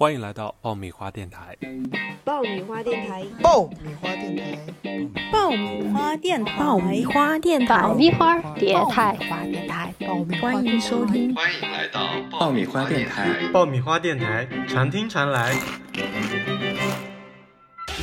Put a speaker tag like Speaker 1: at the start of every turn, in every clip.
Speaker 1: 欢迎来到爆米花电台。
Speaker 2: 爆米花电台，
Speaker 3: 爆米花电台，
Speaker 4: 爆米花电台，
Speaker 5: 爆米花电台，
Speaker 6: 爆米花电台，
Speaker 5: 电台，
Speaker 4: 欢迎收听。
Speaker 7: 欢迎来到
Speaker 8: 爆米花电台，
Speaker 9: 爆米花电台，常听常来。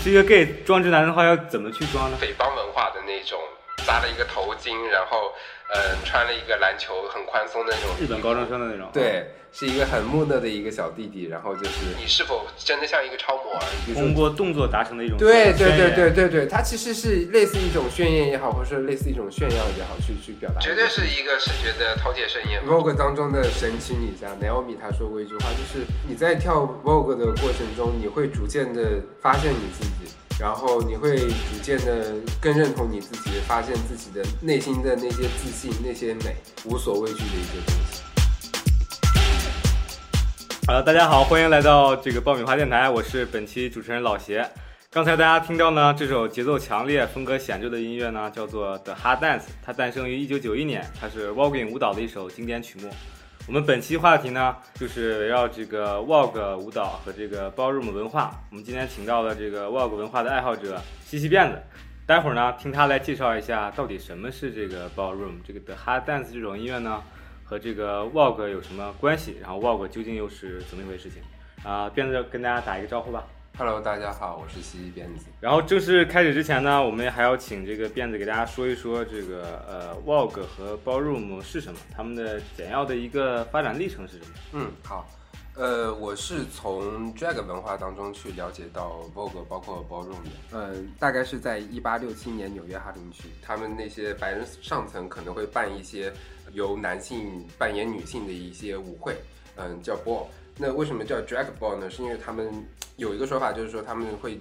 Speaker 10: 是一个 gay 装直男的话，要怎么去装呢？
Speaker 11: 匪帮文化的那种，扎了一个头巾，然后嗯，穿了一个篮球很宽松的那种
Speaker 10: 日本高中生的那种。
Speaker 11: 对，是一个很木讷的一个小弟弟，然后就是你是否真的像一个超模？
Speaker 10: 通过动作达成的一种
Speaker 11: 对对对对对对，它其实是类似一种炫耀也好，或者说类似一种炫耀也好，去去表达。绝对是一个视觉的饕餮盛宴。Vogue 当中的神奇女侠 Naomi 她说过一句话，就是你在跳 Vogue 的过程中，你会逐渐的发现你自己。然后你会逐渐的更认同你自己，发现自己的内心的那些自信、那些美，无所畏惧的一些东西。
Speaker 10: 好了，大家好，欢迎来到这个爆米花电台，我是本期主持人老邪。刚才大家听到呢，这首节奏强烈、风格显著的音乐呢，叫做《The Hard Dance》，它诞生于1991年，它是 Voguing 舞蹈的一首经典曲目。我们本期话题呢，就是围绕这个 Vogue 舞蹈和这个 Ballroom 文化。我们今天请到了这个 Vogue 文化的爱好者西西辫子，待会儿呢，听他来介绍一下到底什么是这个 Ballroom，这个 The Hard Dance 这种音乐呢，和这个 Vogue 有什么关系？然后 Vogue 究竟又是怎么一回事情？啊，辫子跟大家打一个招呼吧。
Speaker 11: Hello，大家好，我是西西辫子。
Speaker 10: 然后正式开始之前呢，我们还要请这个辫子给大家说一说这个呃，Vogue 和 Ballroom 是什么，他们的简要的一个发展历程是什么？
Speaker 11: 嗯，好，呃，我是从 Drag 文化当中去了解到 Vogue，包括 Ballroom 的。嗯，大概是在一八六七年纽约哈林区，他们那些白人上层可能会办一些由男性扮演女性的一些舞会，嗯，叫 Ball。那为什么叫 Drag Ball 呢？是因为他们有一个说法，就是说他们会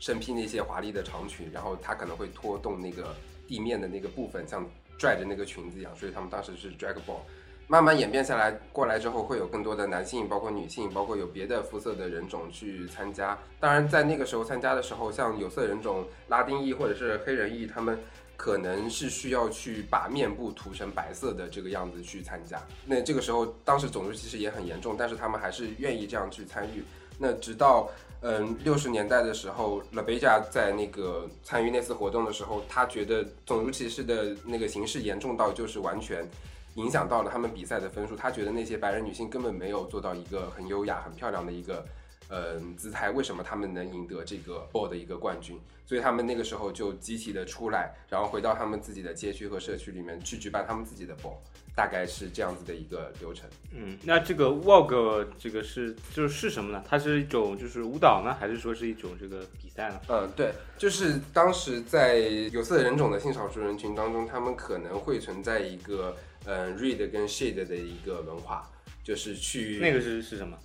Speaker 11: 身披那些华丽的长裙，然后他可能会拖动那个地面的那个部分，像拽着那个裙子一样，所以他们当时是 Drag Ball。慢慢演变下来，过来之后会有更多的男性，包括女性，包括有别的肤色的人种去参加。当然，在那个时候参加的时候，像有色人种、拉丁裔或者是黑人裔，他们可能是需要去把面部涂成白色的这个样子去参加。那这个时候，当时种族歧视也很严重，但是他们还是愿意这样去参与。那直到嗯六十年代的时候，La b e j a 在那个参与那次活动的时候，他觉得种族歧视的那个形式严重到就是完全。影响到了他们比赛的分数，他觉得那些白人女性根本没有做到一个很优雅、很漂亮的一个，呃，姿态。为什么他们能赢得这个 ball 的一个冠军？所以他们那个时候就集体的出来，然后回到他们自己的街区和社区里面去举办他们自己的 ball，大概是这样子的一个流程。
Speaker 10: 嗯，那这个 Vogue 这个是就是是什么呢？它是一种就是舞蹈呢，还是说是一种这个比赛呢？
Speaker 11: 嗯，对，就是当时在有色人种的性少数人群当中，他们可能会存在一个。嗯，read 跟 shade 的一个文化，就是去
Speaker 10: 那个是是什么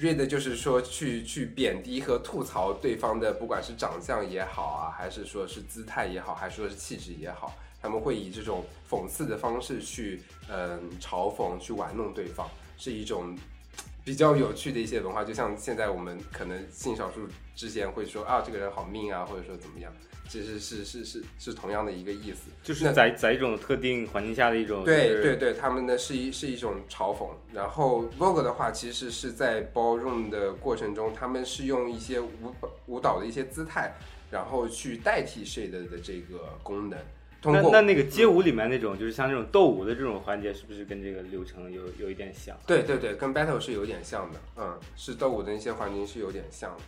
Speaker 11: ？read 就是说去去贬低和吐槽对方的，不管是长相也好啊，还是说是姿态也好，还是说是气质也好，他们会以这种讽刺的方式去嗯嘲讽、去玩弄对方，是一种比较有趣的一些文化。就像现在我们可能性少数之间会说啊，这个人好命啊，或者说怎么样。其实是是是是同样的一个意思，
Speaker 10: 就是在在一种特定环境下的一种
Speaker 11: 对对对，他们呢是一是一种嘲讽。然后 Vogue 的话，其实是在 Ballroom 的过程中，他们是用一些舞舞蹈的一些姿态，然后去代替 Shade 的这个功能。
Speaker 10: 那那那个街舞里面那种，就是像那种斗舞的这种环节，是不是跟这个流程有有一点像？
Speaker 11: 对对对，跟 Battle 是有点像的，嗯，是斗舞的那些环节是有点像的。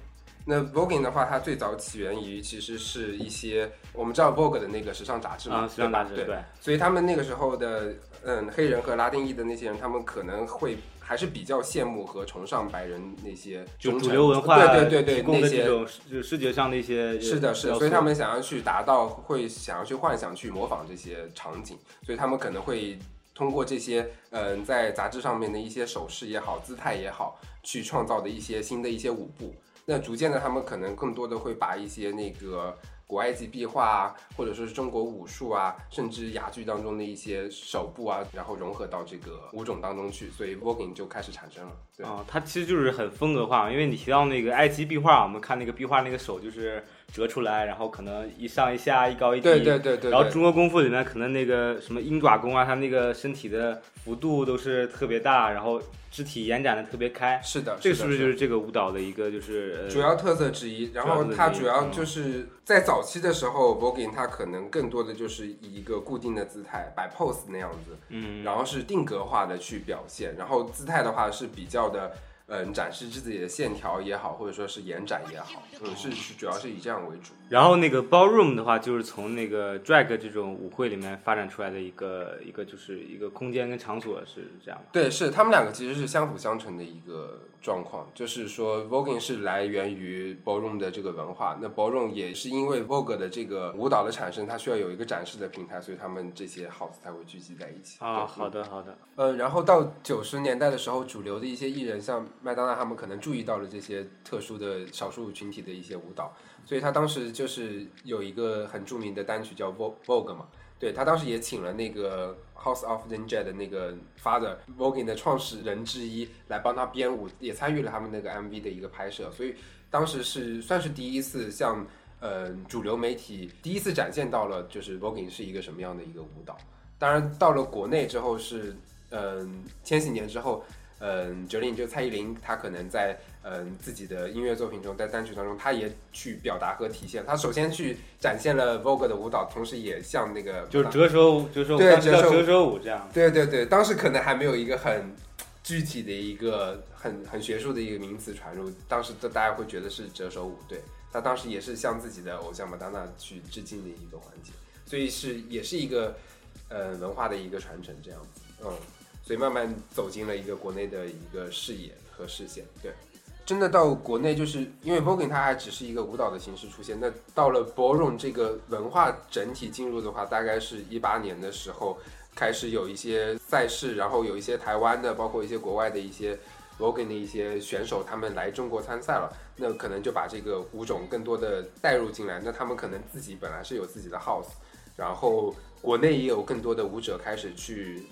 Speaker 11: 那 Vogue 的话，它最早起源于其实是一些我们知道 Vogue 的那个时尚杂志嘛，
Speaker 10: 时尚杂志
Speaker 11: 对，所以他们那个时候的嗯黑人和拉丁裔的那些人，他们可能会还是比较羡慕和崇尚白人那些
Speaker 10: 就主流文化
Speaker 11: 对对对对
Speaker 10: 那些就视觉上的一些
Speaker 11: 是的是，所以他们想要去达到会想要去幻想去模仿这些场景，所以他们可能会通过这些嗯在杂志上面的一些手势也好姿态也好，去创造的一些新的一些舞步。那逐渐的，他们可能更多的会把一些那个古埃及壁画啊，或者说是中国武术啊，甚至哑剧当中的一些手部啊，然后融合到这个舞种当中去，所以 voguing 就开始产生了。
Speaker 10: 啊，它其实就是很风格化，因为你提到那个埃及壁画，我们看那个壁画那个手就是折出来，然后可能一上一下，一高一低。
Speaker 11: 对对对对。
Speaker 10: 然后中国功夫里面可能那个什么鹰爪功啊，它那个身体的幅度都是特别大，然后肢体延展的特别开。
Speaker 11: 是的，
Speaker 10: 这个是不是就是这个舞蹈的一个就是
Speaker 11: 主要特色之一？然后它主要就是在早期的时候，voguing 它可能更多的就是以一个固定的姿态摆 pose 那样子，
Speaker 10: 嗯，
Speaker 11: 然后是定格化的去表现，然后姿态的话是比较的。嗯，展示自己的线条也好，或者说是延展也好，嗯，是是主要是以这样为主。
Speaker 10: 然后那个 ballroom 的话，就是从那个 drag 这种舞会里面发展出来的一个一个就是一个空间跟场所是这样。
Speaker 11: 对，是他们两个其实是相辅相成的一个状况。就是说，voguing 是来源于 ballroom 的这个文化，那 ballroom 也是因为 vogue 的这个舞蹈的产生，它需要有一个展示的平台，所以他们这些 house 才会聚集在一起。
Speaker 10: 啊，好的好的。
Speaker 11: 嗯，然后到九十年代的时候，主流的一些艺人像。麦当娜他们可能注意到了这些特殊的少数群体的一些舞蹈，所以他当时就是有一个很著名的单曲叫 Vogue 嘛，对他当时也请了那个 House of Ninja 的那个 Father Voguing 的创始人之一来帮他编舞，也参与了他们那个 MV 的一个拍摄，所以当时是算是第一次向呃主流媒体第一次展现到了就是 Voguing 是一个什么样的一个舞蹈。当然到了国内之后是嗯千禧年之后。嗯，九零就蔡依林，她可能在嗯自己的音乐作品中，在单曲当中，他也去表达和体现。他首先去展现了 Vogue 的舞蹈，同时也像那个
Speaker 10: 就是折手折手
Speaker 11: 对
Speaker 10: 折手舞这样。
Speaker 11: 对对对，当时可能还没有一个很具体的一个很很学术的一个名词传入，当时的大家会觉得是折手舞。对，他当时也是向自己的偶像马丹娜去致敬的一个环节，所以是也是一个呃文化的一个传承这样子，嗯。所以慢慢走进了一个国内的一个视野和视线。对，真的到国内，就是因为 voguing 它还只是一个舞蹈的形式出现。那到了 ballroom 这个文化整体进入的话，大概是一八年的时候开始有一些赛事，然后有一些台湾的，包括一些国外的一些 voguing 的一些选手，他们来中国参赛了。那可能就把这个舞种更多的带入进来。那他们可能自己本来是有自己的 house，然后国内也有更多的舞者开始去。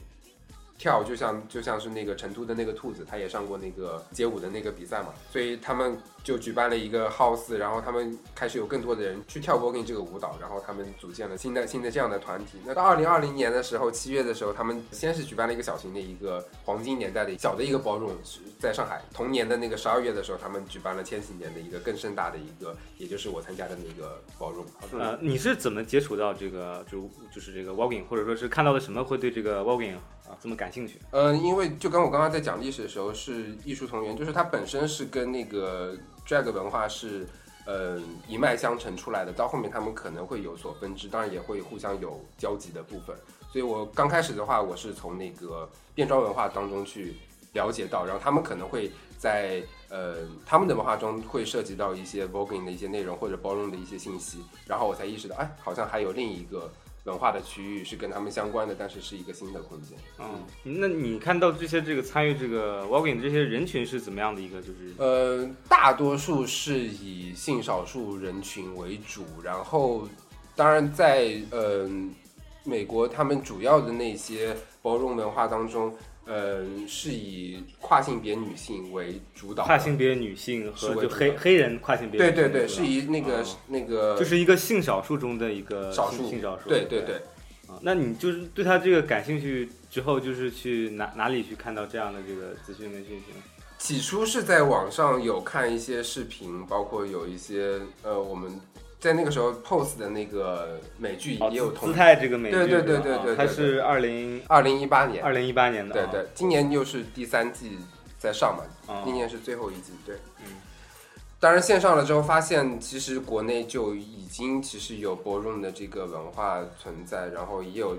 Speaker 11: 跳就像就像是那个成都的那个兔子，他也上过那个街舞的那个比赛嘛，所以他们就举办了一个 house，然后他们开始有更多的人去跳 voguing 这个舞蹈，然后他们组建了新的新的这样的团体。那到二零二零年的时候，七月的时候，他们先是举办了一个小型的一个黄金年代的小的一个 ballroom，在上海。同年的那个十二月的时候，他们举办了千禧年的一个更盛大的一个，也就是我参加的那个 ballroom。
Speaker 10: 呃，你是怎么接触到这个就就是这个 voguing，或者说是看到了什么会对这个 voguing？啊，这么感兴趣？
Speaker 11: 嗯，因为就跟我刚刚在讲历史的时候是异曲同源，就是它本身是跟那个 drag 文化是，嗯，一脉相承出来的。到后面他们可能会有所分支，当然也会互相有交集的部分。所以我刚开始的话，我是从那个变装文化当中去了解到，然后他们可能会在呃他们的文化中会涉及到一些 voguing 的一些内容或者包容的一些信息，然后我才意识到，哎，好像还有另一个。文化的区域是跟他们相关的，但是是一个新的空间。
Speaker 10: 嗯，那你看到这些这个参与这个 walking 这些人群是怎么样的一个？就是
Speaker 11: 呃，大多数是以性少数人群为主，然后当然在呃美国，他们主要的那些包容文化当中。呃，是以跨性别女性为主导，
Speaker 10: 跨性别女性和就黑黑人跨性别，
Speaker 11: 对对对，是以那个那个，
Speaker 10: 就是一个性少数中的一个
Speaker 11: 少数
Speaker 10: 性少数，
Speaker 11: 对对对。
Speaker 10: 啊，那你就是对他这个感兴趣之后，就是去哪哪里去看到这样的这个资讯跟信息呢？
Speaker 11: 起初是在网上有看一些视频，包括有一些呃我们。在那个时候，pose 的那个美剧也有
Speaker 10: 姿态这个美剧，
Speaker 11: 对对对对对，
Speaker 10: 它是二零
Speaker 11: 二零一八年，
Speaker 10: 二零一八年的，
Speaker 11: 对对，今年又是第三季在上嘛，今年是最后一季，对，
Speaker 10: 嗯，
Speaker 11: 当然线上了之后，发现其实国内就已经其实有 ballroom 的这个文化存在，然后也有。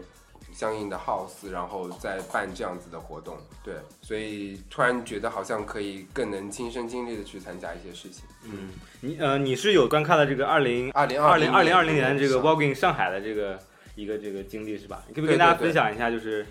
Speaker 11: 相应的 house，然后再办这样子的活动，对，所以突然觉得好像可以更能亲身经历的去参加一些事情。
Speaker 10: 嗯，你呃，你是有观看了这个二零
Speaker 11: 二零
Speaker 10: 二零二零
Speaker 11: 二
Speaker 10: 零年这个 Walking 上海的这个一个这个经历是吧？你可不可以跟大家分享一下？就是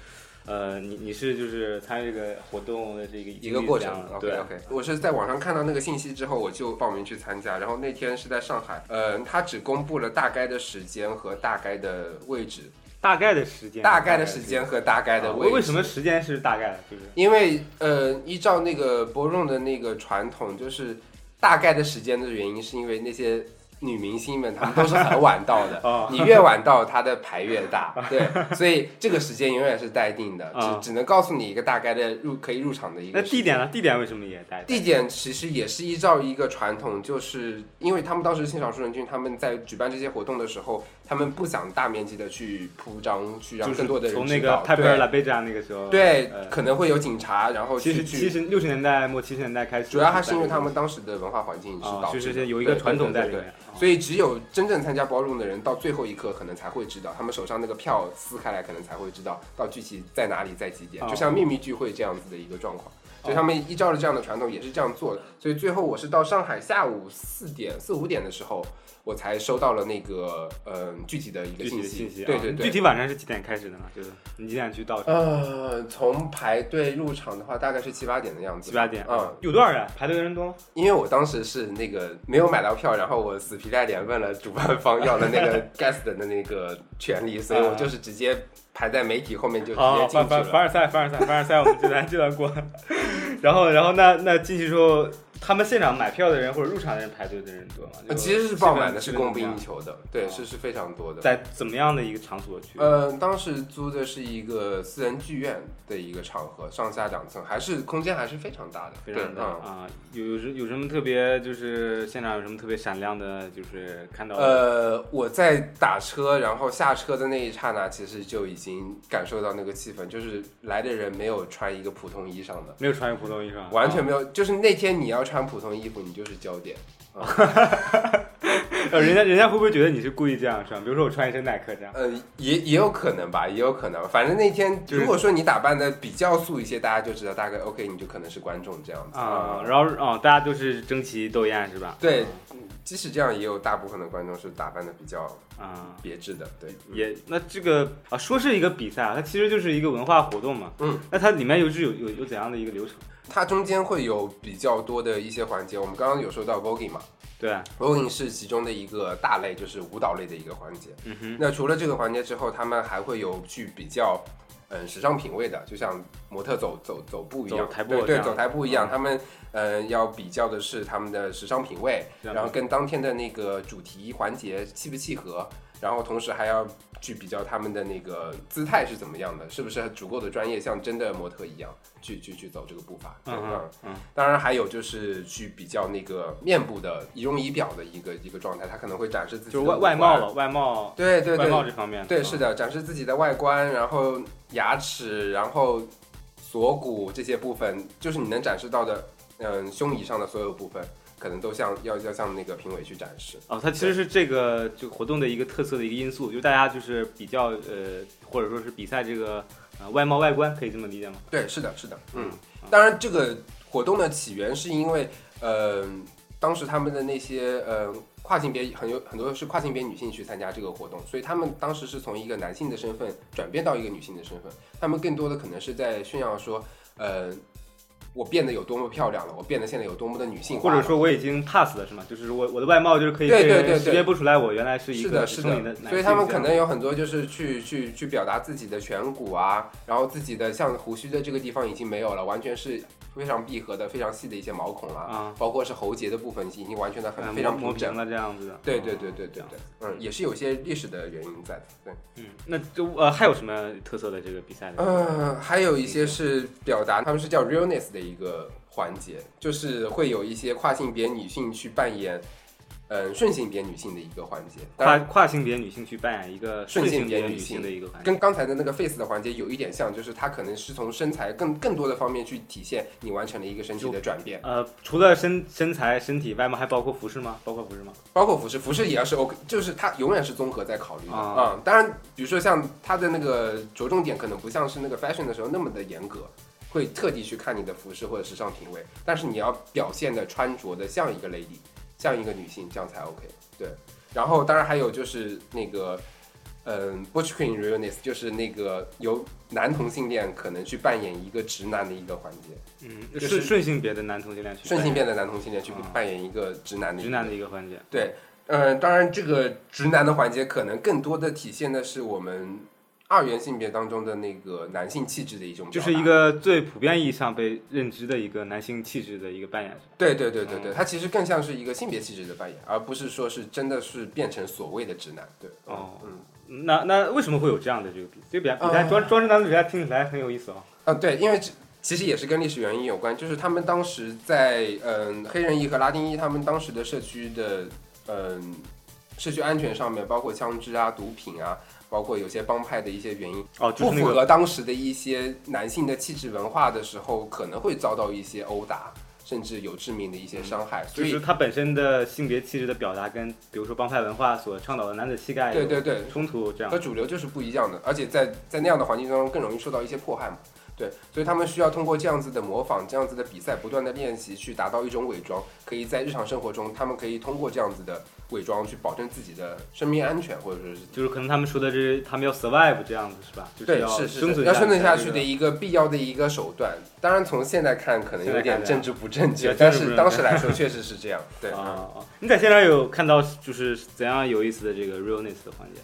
Speaker 10: 呃，你你是就是参与这个活动的这个
Speaker 11: 一个过程。
Speaker 10: 对
Speaker 11: ，OK，我是在网上看到那个信息之后，我就报名去参加。然后那天是在上海，呃，他只公布了大概的时间和大概的位置。
Speaker 10: 大概的时间，
Speaker 11: 大概的时间和大概的位，
Speaker 10: 为什么时间是大概的？就是
Speaker 11: 因为呃，依照那个博润的那个传统，就是大概的时间的原因，是因为那些女明星们，她们都是很晚到的
Speaker 10: 哦，
Speaker 11: 你越晚到，她的牌越大，对，所以这个时间永远是待定的，
Speaker 10: 啊
Speaker 11: 只只能告诉你一个大概的入可以入场的一个。
Speaker 10: 那地点呢？地点为什么也待？
Speaker 11: 地点其实也是依照一个传统，就是因为他们当时性少数人群他们在举办这些活动的时候，他们不想大面积的去铺张，去让更多的人
Speaker 10: 从那个。泰贝尔拉
Speaker 11: 对
Speaker 10: 贝扎那个时候，
Speaker 11: 对
Speaker 10: 呃，
Speaker 11: 可能会有警察，然后
Speaker 10: 七十
Speaker 11: 去去
Speaker 10: 七十六十年代末七十年代开始，
Speaker 11: 主要还是因为他们当时的文化环境是
Speaker 10: 啊，
Speaker 11: 导致的，
Speaker 10: 就是有一个传统在里。
Speaker 11: 对对对
Speaker 10: 面。啊
Speaker 11: 所以只有真正参加包容的人，到最后一刻可能才会知道，他们手上那个票撕开来，可能才会知道到具体在哪里，在几点，
Speaker 10: 哦
Speaker 11: 就像秘密聚会这样子的一个状况。所以他们依照了这样的传统，也是这样做的。所以最后我是到上海下午四点四五点的时候，我才收到了那个嗯具体的一个信息。对对对。
Speaker 10: 具体晚上是几点开始的呢？就是你几点去到？
Speaker 11: 呃，从排队入场的话，大概是七八点的样子。
Speaker 10: 七八点，
Speaker 11: 嗯，
Speaker 10: 有多少人？排队的人多吗？
Speaker 11: 因为我当时是那个没有买到票，然后我死皮赖脸问了主办方要了那个 guest 的那个权利，所以我就是直接排在媒体后面就直接，进去了。
Speaker 10: 凡凡凡尔赛，凡尔赛，凡尔赛，我们就来这段过。然后，然后那那进去之后，他们现场买票的人或者入场的人排队的人多吗？
Speaker 11: 其实是爆满的，是供不应。求的，对，
Speaker 10: 哦
Speaker 11: 是是非常多的。
Speaker 10: 在怎么样的一个场所去？
Speaker 11: 呃，当时租的是一个私人剧院的一个场合，上下两层，还是空间还是非常大的，
Speaker 10: 非常的
Speaker 11: 对嗯
Speaker 10: 啊，有有什有什么特别？就是现场有什么特别闪亮的？就是看到
Speaker 11: 呃，我在打车，然后下车的那一刹那，其实就已经感受到那个气氛，就是来的人没有穿一个普通衣裳的，
Speaker 10: 没有穿一个普通衣裳，啊
Speaker 11: 完全没有。就是那天你要穿普通衣服，你就是焦点。
Speaker 10: 呃，人家人家会不会觉得你是故意这样穿？比如说我穿一身耐克这样，
Speaker 11: 呃，也也有可能吧，也有可能。反正那天如果说你打扮的比较素一些，大家就知道大概 OK，你就可能是观众这样子
Speaker 10: 啊，然后啊，大家都是争奇斗艳是吧？
Speaker 11: 对
Speaker 10: 啊，
Speaker 11: 即使这样，也有大部分的观众是打扮的比较
Speaker 10: 啊，
Speaker 11: 别致的。对，
Speaker 10: 也那这个啊，说是一个比赛啊，它其实就是一个文化活动嘛。
Speaker 11: 嗯，
Speaker 10: 那它里面有是有有有怎样的一个流程？
Speaker 11: 它中间会有比较多的一些环节。我们刚刚有说到 voguing 嘛。
Speaker 10: 对
Speaker 11: ，，voguing 是其中的一个大类，就是舞蹈类的一个环节。
Speaker 10: 嗯哼，
Speaker 11: 那除了这个环节之后，他们还会有去比较，嗯，时尚品味的，就像模特走走走步一样，
Speaker 10: 台步
Speaker 11: 对对，走台步一样，
Speaker 10: 嗯。
Speaker 11: 他们呃要比较的是他们的时尚品味，然后跟当天的那个主题环节契不契合，然后同时还要去比较他们的那个姿态是怎么样的，是不是足够的专业，像真的模特一样去去去走这个步伐，
Speaker 10: 嗯
Speaker 11: 嗯
Speaker 10: 嗯，
Speaker 11: 当然还有就是去比较那个面部的仪容仪表的一个一个状态，他可能会展示自己
Speaker 10: 就是外外貌了，外貌外
Speaker 11: 对对对
Speaker 10: 貌这方面，
Speaker 11: 对，
Speaker 10: 嗯。
Speaker 11: 是的，展示自己的外观，然后牙齿，然后锁骨这些部分，就是你能展示到的，嗯，胸以上的所有部分，可能都向要要向那个评委去展示。
Speaker 10: 哦，它其实是这个这个活动的一个特色的一个因素，就大家就是比较呃，或者说是比赛这个呃外貌外观，可以这么理解吗？
Speaker 11: 对，是的，是的，嗯。
Speaker 10: 嗯
Speaker 11: 当然，这个活动的起源是因为，呃，当时他们的那些呃跨性别很有很多是跨性别女性去参加这个活动，所以他们当时是从一个男性的身份转变到一个女性的身份，他们更多的可能是在炫耀说，呃，我变得有多么漂亮了，我变得现在有多么的女性化
Speaker 10: 或，者说我已经 pass 了是吗？就是我我的外貌就是可以
Speaker 11: 对对对
Speaker 10: 识别不出来，我原来是一个
Speaker 11: 是的，是
Speaker 10: 的
Speaker 11: 所以他们可能有很多就是去去去表达自己的颧骨啊，然后自己的像胡须的这个地方已经没有了，完全是非常闭合的、非常细的一些毛孔了，
Speaker 10: 啊，
Speaker 11: 包括是喉结的部分已经完全的很
Speaker 10: 嗯
Speaker 11: 非常平整。
Speaker 10: 了这样子的。
Speaker 11: 对
Speaker 10: 哦
Speaker 11: 对对对对对，嗯，也是有些历史的原因在的。对，
Speaker 10: 嗯，那就呃还有什么特色的这个比赛的？
Speaker 11: 嗯，还有一些是表达，他们是叫 realness 的一个环节，就是会有一些跨性别女性去扮演，嗯，顺性别女性的一个环节。当然
Speaker 10: 跨跨性别女性去扮演一个
Speaker 11: 顺性别女性
Speaker 10: 的一个环节。
Speaker 11: 跟刚才的那个 face 的环节有一点像，就是它可能是从身材更更多的方面去体现你完成了一个身体的转变，
Speaker 10: 呃，除了身身材、身体外貌，还包括服饰吗？包括服饰吗？
Speaker 11: 包括服饰，服饰也要是 OK，就是它永远是综合在考虑的
Speaker 10: 啊
Speaker 11: 啊、当然，比如说像它的那个着重点可能不像是那个 fashion 的时候那么的严格，会特地去看你的服饰或者时尚品味，但是你要表现的穿着的像一个 lady，像一个女性，这样才 OK。对，然后当然还有就是那个。嗯，Butch Queen Realness 就是那个由男同性恋可能去扮演一个直男的一个环节，
Speaker 10: 嗯，
Speaker 11: 就是
Speaker 10: 顺顺性别的男同性恋去
Speaker 11: 顺性
Speaker 10: 扮
Speaker 11: 别的男同性恋去
Speaker 10: 啊
Speaker 11: 扮演一个直男的
Speaker 10: 直男的一个环节。
Speaker 11: 对，嗯，当然这个直男的环节可能更多的体现的是我们二元性别当中的那个男性气质的一种，
Speaker 10: 就是一个最普遍意义上被认知的一个男性气质的一个扮演。
Speaker 11: 对对对对对，
Speaker 10: 嗯
Speaker 11: 它其实更像是一个性别气质的扮演，而不是说是真的是变成所谓的直男。对，
Speaker 10: 哦
Speaker 11: 嗯，
Speaker 10: 那那为什么会有这样的这个比这个比比赛
Speaker 11: 呃
Speaker 10: 装装直男的比赛听起来很有意思哦。
Speaker 11: 嗯，对，因为这其实也是跟历史原因有关，就是他们当时在嗯黑人裔和拉丁裔他们当时的社区的嗯社区安全上面，包括枪支啊、毒品啊，包括有些帮派的一些原因，
Speaker 10: 哦，就
Speaker 11: 不符
Speaker 10: 是那个
Speaker 11: 合当时的一些男性的气质文化的时候，可能会遭到一些殴打，甚至有致命的一些伤害。所以
Speaker 10: 就是，它本身的性别气质的表达，跟比如说帮派文化所倡导的男子气概
Speaker 11: 对对对，
Speaker 10: 冲突这样
Speaker 11: 和。主流就是不一样的，而且在在那样的环境当中更容易受到一些迫害嘛。对，所以他们需要通过这样子的模仿、这样子的比赛，不断的练习，去达到一种伪装，可以在日常生活中，他们可以通过这样子的伪装去保证自己的生命安全，或者说是
Speaker 10: 就是可能他们说的是他们要 survive 这样子是吧？就是
Speaker 11: 对，
Speaker 10: 要
Speaker 11: 是是
Speaker 10: 生存
Speaker 11: 要生存下去的一个必要的一个手段。当然，从现在看可能有点政治不正确，但是当时来说确实是这样。对，
Speaker 10: 啊啊！你在现场有看到就是怎样有意思的这个 realness 的环节？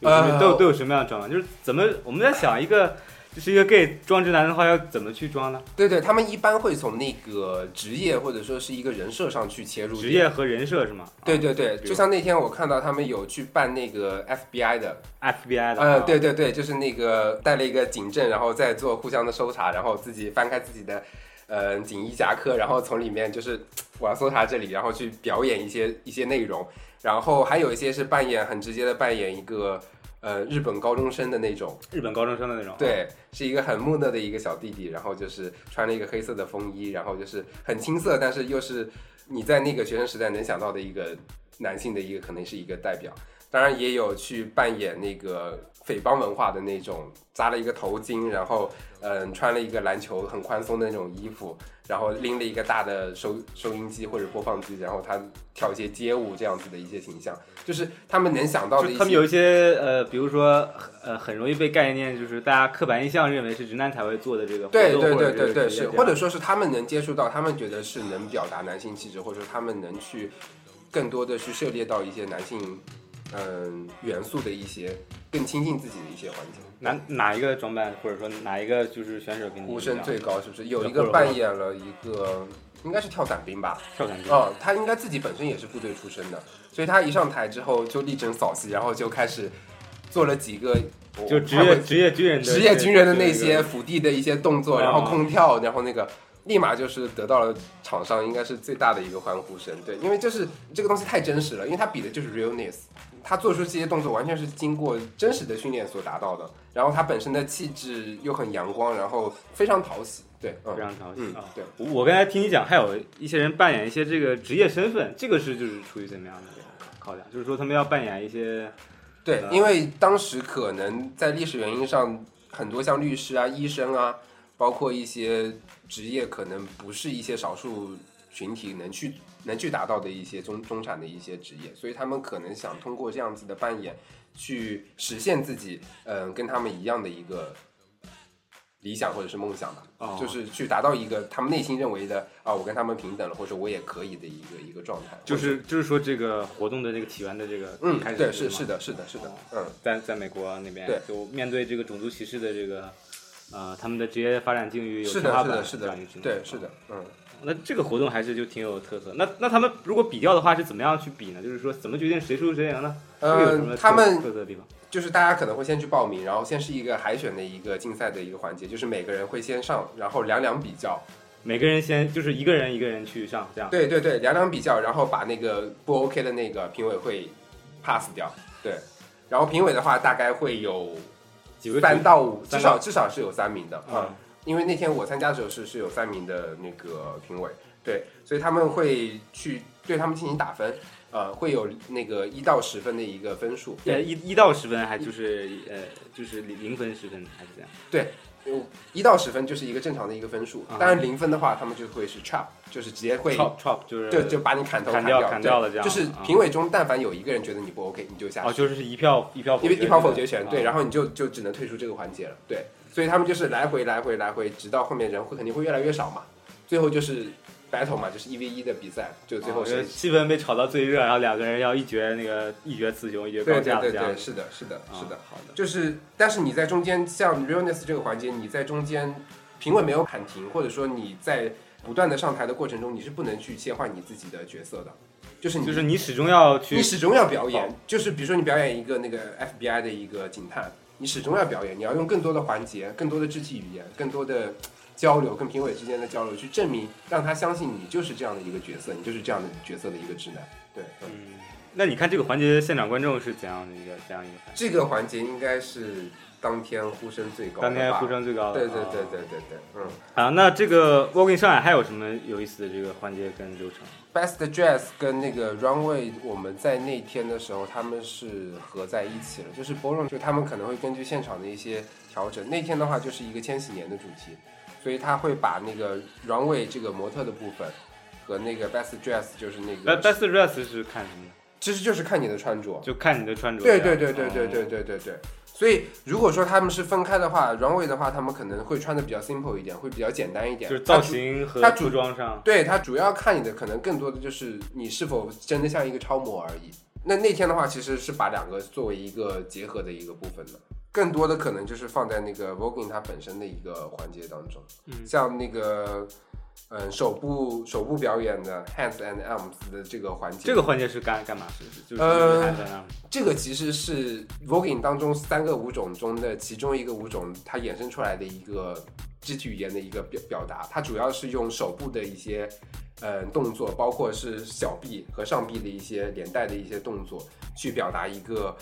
Speaker 10: 有什么
Speaker 11: 呃
Speaker 10: 都有都有什么样的装扮？就是怎么我们在想一个就是一个 gay 装直男的话要怎么去装呢？
Speaker 11: 对对，他们一般会从那个职业或者说是一个人设上去切入。
Speaker 10: 职业和人设是吗？
Speaker 11: 对对对，就像那天我看到他们有去办那个 FBI 的，
Speaker 10: 啊，FBI 的。
Speaker 11: 呃，
Speaker 10: 啊
Speaker 11: 对对对，就是那个带了一个警证，然后再做互相的搜查，然后自己翻开自己的呃锦衣夹克，然后从里面就是我要搜查这里，然后去表演一些一些内容，然后还有一些是扮演很直接的扮演一个呃日本高中生的那种，
Speaker 10: 日本高中生的那种。
Speaker 11: 对，是一个很木讷的一个小弟弟，然后就是穿了一个黑色的风衣，然后就是很青涩，但是又是你在那个学生时代能想到的一个男性的一个可能是一个代表。当然也有去扮演那个匪帮文化的那种，扎了一个头巾，然后嗯穿了一个篮球很宽松的那种衣服，然后拎了一个大的收收音机或者播放机，然后他跳一些街舞这样子的一些形象，就是他们能想到的一些。
Speaker 10: 他们有一些呃，比如说呃，很容易被概念，就是大家刻板印象认为是直男才会做的这个活
Speaker 11: 对对
Speaker 10: 动或者
Speaker 11: 对对对，是，或者说是他们能接触到，他们觉得是能表达男性气质，或者说他们能去更多的去涉猎到一些男性嗯元素的一些更亲近自己的一些环境。
Speaker 10: 哪哪一个装扮，或者说哪一个就是选手给你
Speaker 11: 呼声最高是不是？有一个扮演了一个应该是跳伞兵吧？
Speaker 10: 跳伞兵？
Speaker 11: 哦，他应该自己本身也是部队出身的，所以他一上台之后就力争扫戏，然后就开始做了几个
Speaker 10: 就职业职业军人的
Speaker 11: 职业军人的那些
Speaker 10: 个
Speaker 11: 伏地的一些动作，
Speaker 10: 啊
Speaker 11: 然后空跳，然后那个立马就是得到了场上应该是最大的一个欢呼声。对，因为就是这个东西太真实了，因为他比的就是 realness，他做出这些动作完全是经过真实的训练所达到的。然后他本身的气质又很阳光，然后非常讨喜。对，嗯
Speaker 10: 非常讨喜。
Speaker 11: 对，
Speaker 10: 我我刚才听你讲，还有一些人扮演一些这个职业身份，这个是就是出于怎么样的考量？就是说他们要扮演一些嗯，
Speaker 11: 对因为当时可能在历史原因上，很多像律师啊、医生啊，包括一些职业，可能不是一些少数群体能去能去达到的一些中中产的一些职业，所以他们可能想通过这样子的扮演，去实现自己，嗯、跟他们一样的一个理想或者是梦想吧，
Speaker 10: 哦。
Speaker 11: 就是去达到一个他们内心认为的啊，我跟他们平等了，或者我也可以的一个一个状态，
Speaker 10: 就是就是说这个活动的这个起源的这个
Speaker 11: 嗯，
Speaker 10: 开始
Speaker 11: 对，
Speaker 10: 是
Speaker 11: 是是的，是的，是的，嗯。
Speaker 10: 在在美国那边
Speaker 11: 对，
Speaker 10: 就面对这个种族歧视的这个呃他们的职业发展境遇有
Speaker 11: 是的，
Speaker 10: 天花板
Speaker 11: 是的，是的
Speaker 10: 这样一个情，况
Speaker 11: 对，是的，嗯，
Speaker 10: 那这个活动还是就挺有特色。那那他们如果比较的话，是怎么样去比呢？就是说怎么决定谁输谁赢呢？
Speaker 11: 嗯，他们
Speaker 10: 特色的地方？
Speaker 11: 就是大家可能会先去报名，然后先是一个海选的一个竞赛的一个环节，就是每个人会先上，然后两两比较，
Speaker 10: 每个人先就是一个人一个人去上这样。
Speaker 11: 对对对，两两比较，然后把那个不 OK 的那个评委会 pass 掉，对，然后评委的话大概会有三到五，至少至少是有三名的，嗯，
Speaker 10: 啊，
Speaker 11: 因为那天我参加的时候是是有三名的那个评委，对，所以他们会去对他们进行打分，呃，会有那个一到十分的一个分数，
Speaker 10: 呃，一一到十分还就是呃就是零零分十分还是这样？
Speaker 11: 嗯，一到十分就是一个正常的一个分数
Speaker 10: 啊，
Speaker 11: 当然零分的话，他们就会是 trap，就是直接会
Speaker 10: chop chop 就是
Speaker 11: 就就把你砍头
Speaker 10: 砍掉
Speaker 11: 掉，
Speaker 10: 砍掉了这样
Speaker 11: 就是
Speaker 10: 啊。
Speaker 11: 评委中但凡有一个人觉得你不 OK，你就下
Speaker 10: 哦，
Speaker 11: 去，
Speaker 10: 就是一票一票否决
Speaker 11: 因为一票否决权，对，
Speaker 10: 啊。
Speaker 11: 然后你就就只能退出这个环节了，对，所以他们就是来回来回来回，直到后面人会肯定会越来越少嘛，最后就是 battle 嘛，就是一 V 一的比赛，就最后
Speaker 10: 哦这
Speaker 11: 谁。
Speaker 10: 气氛被炒到最热，然后两个人要一决那个一决雌雄，一决
Speaker 11: 对
Speaker 10: 高
Speaker 11: 对对对。是的，是的，
Speaker 10: 啊
Speaker 11: 是的，
Speaker 10: 好的。
Speaker 11: 就是，但是你在中间，像 realness 这个环节，你在中间评委没有喊停，或者说你在不断的上台的过程中，你是不能去切换你自己的角色的，就是你
Speaker 10: 就是你始终要去
Speaker 11: 你始终要表演，就是比如说你表演一个那个 FBI 的一个警探，你始终要表演，你要用更多的环节、更多的肢体语言、更多的交流，跟评委之间的交流，去证明让他相信你就是这样的一个角色，你就是这样的角色的一个直男。对，嗯
Speaker 10: 嗯，那你看这个环节现场观众是怎样的一个怎样一个？
Speaker 11: 这个环节应该是当天呼声最高，
Speaker 10: 当天呼声最高的。
Speaker 11: 对对对
Speaker 10: 啊
Speaker 11: 对对对，嗯。
Speaker 10: 啊，那这个 Walking 上海还有什么有意思的这个环节跟流程
Speaker 11: ？Best Dress 跟那个 Runway，我们在那天的时候，他们是合在一起了。就是 Ballroom，就他们可能会根据现场的一些调整。那天的话，就是一个千禧年的主题，所以他会把那个 Runway 这个模特的部分和那个 Best Dress 就是那
Speaker 10: 那
Speaker 11: 个
Speaker 10: ，Best Dress 是看什么？
Speaker 11: 其实就是看你的穿着。
Speaker 10: 就看你的穿着。
Speaker 11: 对对对对对对
Speaker 10: 哦
Speaker 11: 对对对。所以如果说他们是分开的话，Runway 的话，他们可能会穿的比较 simple 一点，会比较简单一点。
Speaker 10: 就是造型和
Speaker 11: 它主
Speaker 10: 服装上。
Speaker 11: 对他主要看你的，可能更多的就是你是否真的像一个超模而已。那那天的话，其实是把两个作为一个结合的一个部分的，更多的可能就是放在那个 voguing 它本身的一个环节当中，
Speaker 10: 嗯
Speaker 11: 像那个嗯手部手部表演的 hands and arms 的这个环节，
Speaker 10: 这个环节是干干嘛是？是就是
Speaker 11: 这个其实是 voguing 当中三个舞种中的其中一个舞种，它衍生出来的一个肢体语言的一个表表达。它主要是用手部的一些嗯动作，包括是小臂和上臂的一些连带的一些动作，去表达一个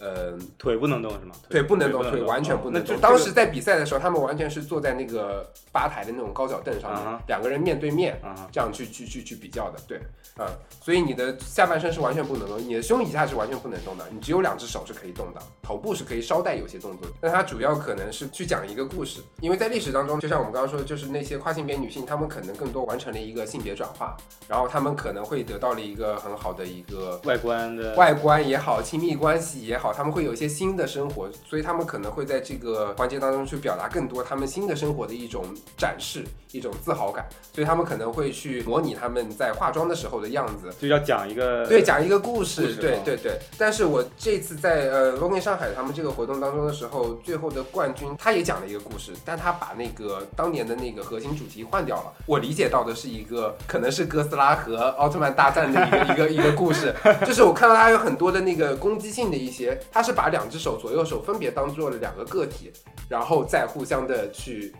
Speaker 11: 嗯
Speaker 10: 腿不能动是吗？
Speaker 11: 腿不能动，腿
Speaker 10: 腿
Speaker 11: 完全不能动。
Speaker 10: 哦就
Speaker 11: 当时在比赛的时候，他们完全是坐在那个吧台的那种高脚凳上面，两个人面对面，这样去去去去比较的，对，啊、所以你的下半身是完全不能动，你的胸以下是完全不能动的，你只有两只手是可以动的，头部是可以稍带有些动作的。但它主要可能是去讲一个故事，因为在历史当中，就像我们刚刚说的，就是那些跨性别女性，她们可能更多完成了一个性别转化，然后她们可能会得到了一个很好的一个
Speaker 10: 外观的
Speaker 11: 外观也好，亲密关系也好，他们会有一些新的生活，所以他们可能会在这个环节当中去表达更多他们新的生活的一种展示，一种自豪感，所以他们可能会去模拟他们在化妆的时候的样子。
Speaker 10: 就要讲一个
Speaker 11: 对，讲一个故事，
Speaker 10: 故事啊
Speaker 11: 对对对。但是我这次在呃 v o g u 上海他们这个活动当中的时候，最后的冠军他也讲了一个故事，但他把那个当年的那个核心主题换掉了。我理解到的是一个可能是哥斯拉和奥特曼大战的一个一个一个故事，就是我看到他有很多的那个攻击性的一些，他是把两只手左右手分别当做了两个个体，然后再互相的去。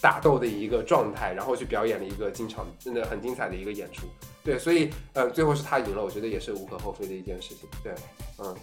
Speaker 11: 打斗的一个状态，然后去表演了一个经常真的很精彩的一个演出，对，所以呃，最后是他赢了，我觉得也是无可厚非的一件事情。对，嗯，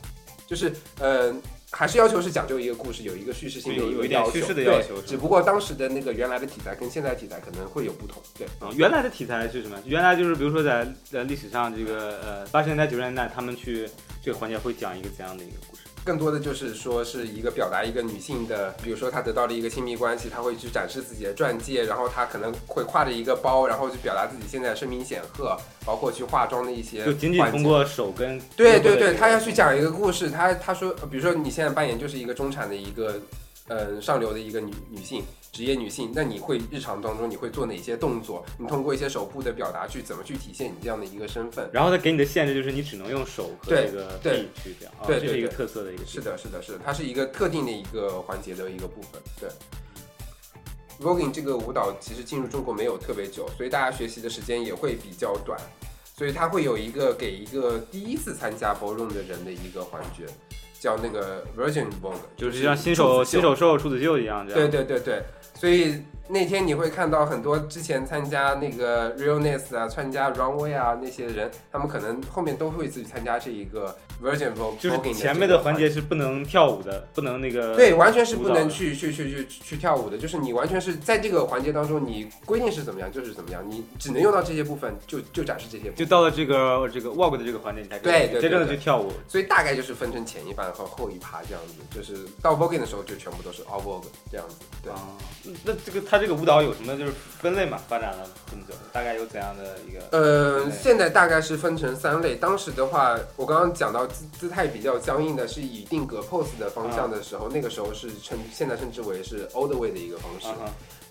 Speaker 11: 就是呃，还是要求是讲究一个故事，有一个叙事性的
Speaker 10: 有
Speaker 11: 一个
Speaker 10: 叙事的
Speaker 11: 对
Speaker 10: 要求
Speaker 11: 只不过当时的那个原来的题材跟现在题材可能会有不同。对，
Speaker 10: 啊，原来的题材是什么？原来就是比如说在在历史上这个呃八十年代九十年代，他们去这个环节会讲一个怎样的一个故事？
Speaker 11: 更多的就是说是一个表达一个女性的，比如说她得到了一个亲密关系，她会去展示自己的钻戒，然后她可能会挎着一个包，然后去表达自己现在声名显赫，包括去化妆的一些
Speaker 10: 就仅仅通过手跟
Speaker 11: 对对对，
Speaker 10: 胳膊的这个
Speaker 11: 他要去讲一个故事，她她说，呃比如说你现在扮演就是一个中产的一个，嗯，上流的一个女女性，职业女性，那你会日常当中你会做哪些动作？你通过一些手部的表达去怎么去体现你这样的一个身份？
Speaker 10: 然后他给你的限制就是你只能用手和
Speaker 11: 对
Speaker 10: 这个
Speaker 11: 对
Speaker 10: 臂去这样，啊，
Speaker 11: 对
Speaker 10: 这是一个特色的一个。
Speaker 11: 是的，是的，是的，它是一个特定的一个环节的一个部分。对，voguing 这个舞蹈其实进入中国没有特别久，所以大家学习的时间也会比较短，所以它会有一个给一个第一次参加 ballroom 的人的一个环节，叫那个 Virgin Vogue，
Speaker 10: 就是像新手新手秀、处子秀一样这样。
Speaker 11: 对对对对，所以那天你会看到很多之前参加那个 Realness 啊、参加 Runway 啊那些人，他们可能后面都会去参加这一个 Virgin Vogue，
Speaker 10: 就是前面的环节是不能跳舞的，不能那个
Speaker 11: 对，完全是不能去去去去去跳舞的，就是你完全是在这个环节当中，你规定是怎么样就是怎么样，你只能用到这些部分，就就展示这些部分。
Speaker 10: 就到了这个这个 Vogue 的这个环节，你才可以真正的去跳舞。
Speaker 11: 所以大概就是分成前一半和后一趴这样子，就是到 voguing 的时候就全部都是 all vogue 这样子。对，
Speaker 10: 啊，那这个他这个舞蹈有什么就是分类嘛？发展了这么久，大概有怎样的一个？
Speaker 11: 呃，现在大概是分成三类。当时的话，我刚刚讲到姿姿态比较僵硬的，是以定格 pose 的方向的时候，那个时候是称现在称之为是 old way 的一个方式。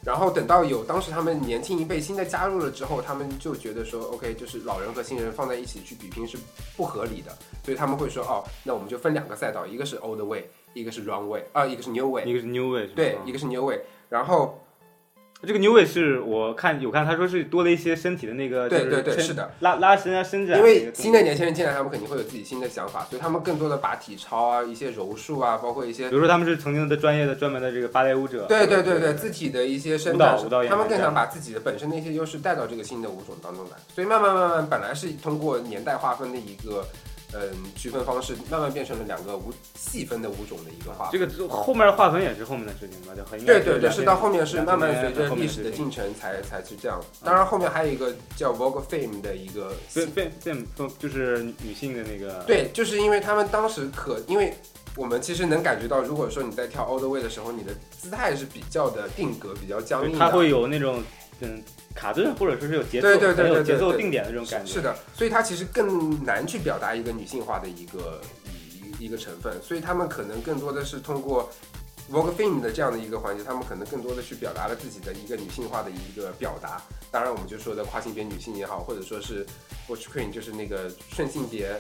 Speaker 11: 然后等到有当时他们年轻一辈新的加入了之后，他们就觉得说，OK，就是老人和新人放在一起去比拼是不合理的，所以他们会说，哦，那我们就分两个赛道，一个是 Old Way，一个是 Run Way，啊，一个是 New Way，
Speaker 10: 一个是 New Way，
Speaker 11: 对，
Speaker 10: 嗯
Speaker 11: 一个是 New Way，然后
Speaker 10: 这个 New Way 是我看有看他说是多了一些身体的那个，
Speaker 11: 对
Speaker 10: 就是
Speaker 11: 对对是的，
Speaker 10: 拉拉伸啊伸展
Speaker 11: 因为新的年轻人进来，他们肯定会有自己新的想法，所以他们更多的把体操啊、一些柔术啊，包括一些
Speaker 10: 比如说他们是曾经的专业的专门的这个芭蕾舞者，
Speaker 11: 对对对对，自体的一些伸
Speaker 10: 舞蹈舞蹈，
Speaker 11: 他们更想把自己的本身的一些优势带到这个新的舞种当中来，所以慢慢慢慢，本来是通过年代划分的一个嗯区分方式，慢慢变成了两个舞细分的舞种的一个划分。
Speaker 10: 这个后面的划分也是后面的事情吧，就很
Speaker 11: 对对对，是到后面是慢慢随着历史的进程才才是这样。当然后面还有一个叫 Vogue Fame 的一个
Speaker 10: 对，Fame 就是女性的那个，
Speaker 11: 对，就是因为他们当时可，因为我们其实能感觉到，如果说你在跳 Old Way 的时候，你的姿态是比较的定格、比较僵硬的。
Speaker 10: 它会有那种嗯卡顿或者说是有节奏，
Speaker 11: 对对对
Speaker 10: 节奏定点的这种感觉。
Speaker 11: 是的，所以它其实更难去表达一个女性化的一个一一个成分，所以他们可能更多的是通过 Vogue Fame 的这样的一个环节，他们可能更多的去表达了自己的一个女性化的一个表达。当然，我们就说的跨性别女性也好，或者说是 watch Queen，就是那个顺性别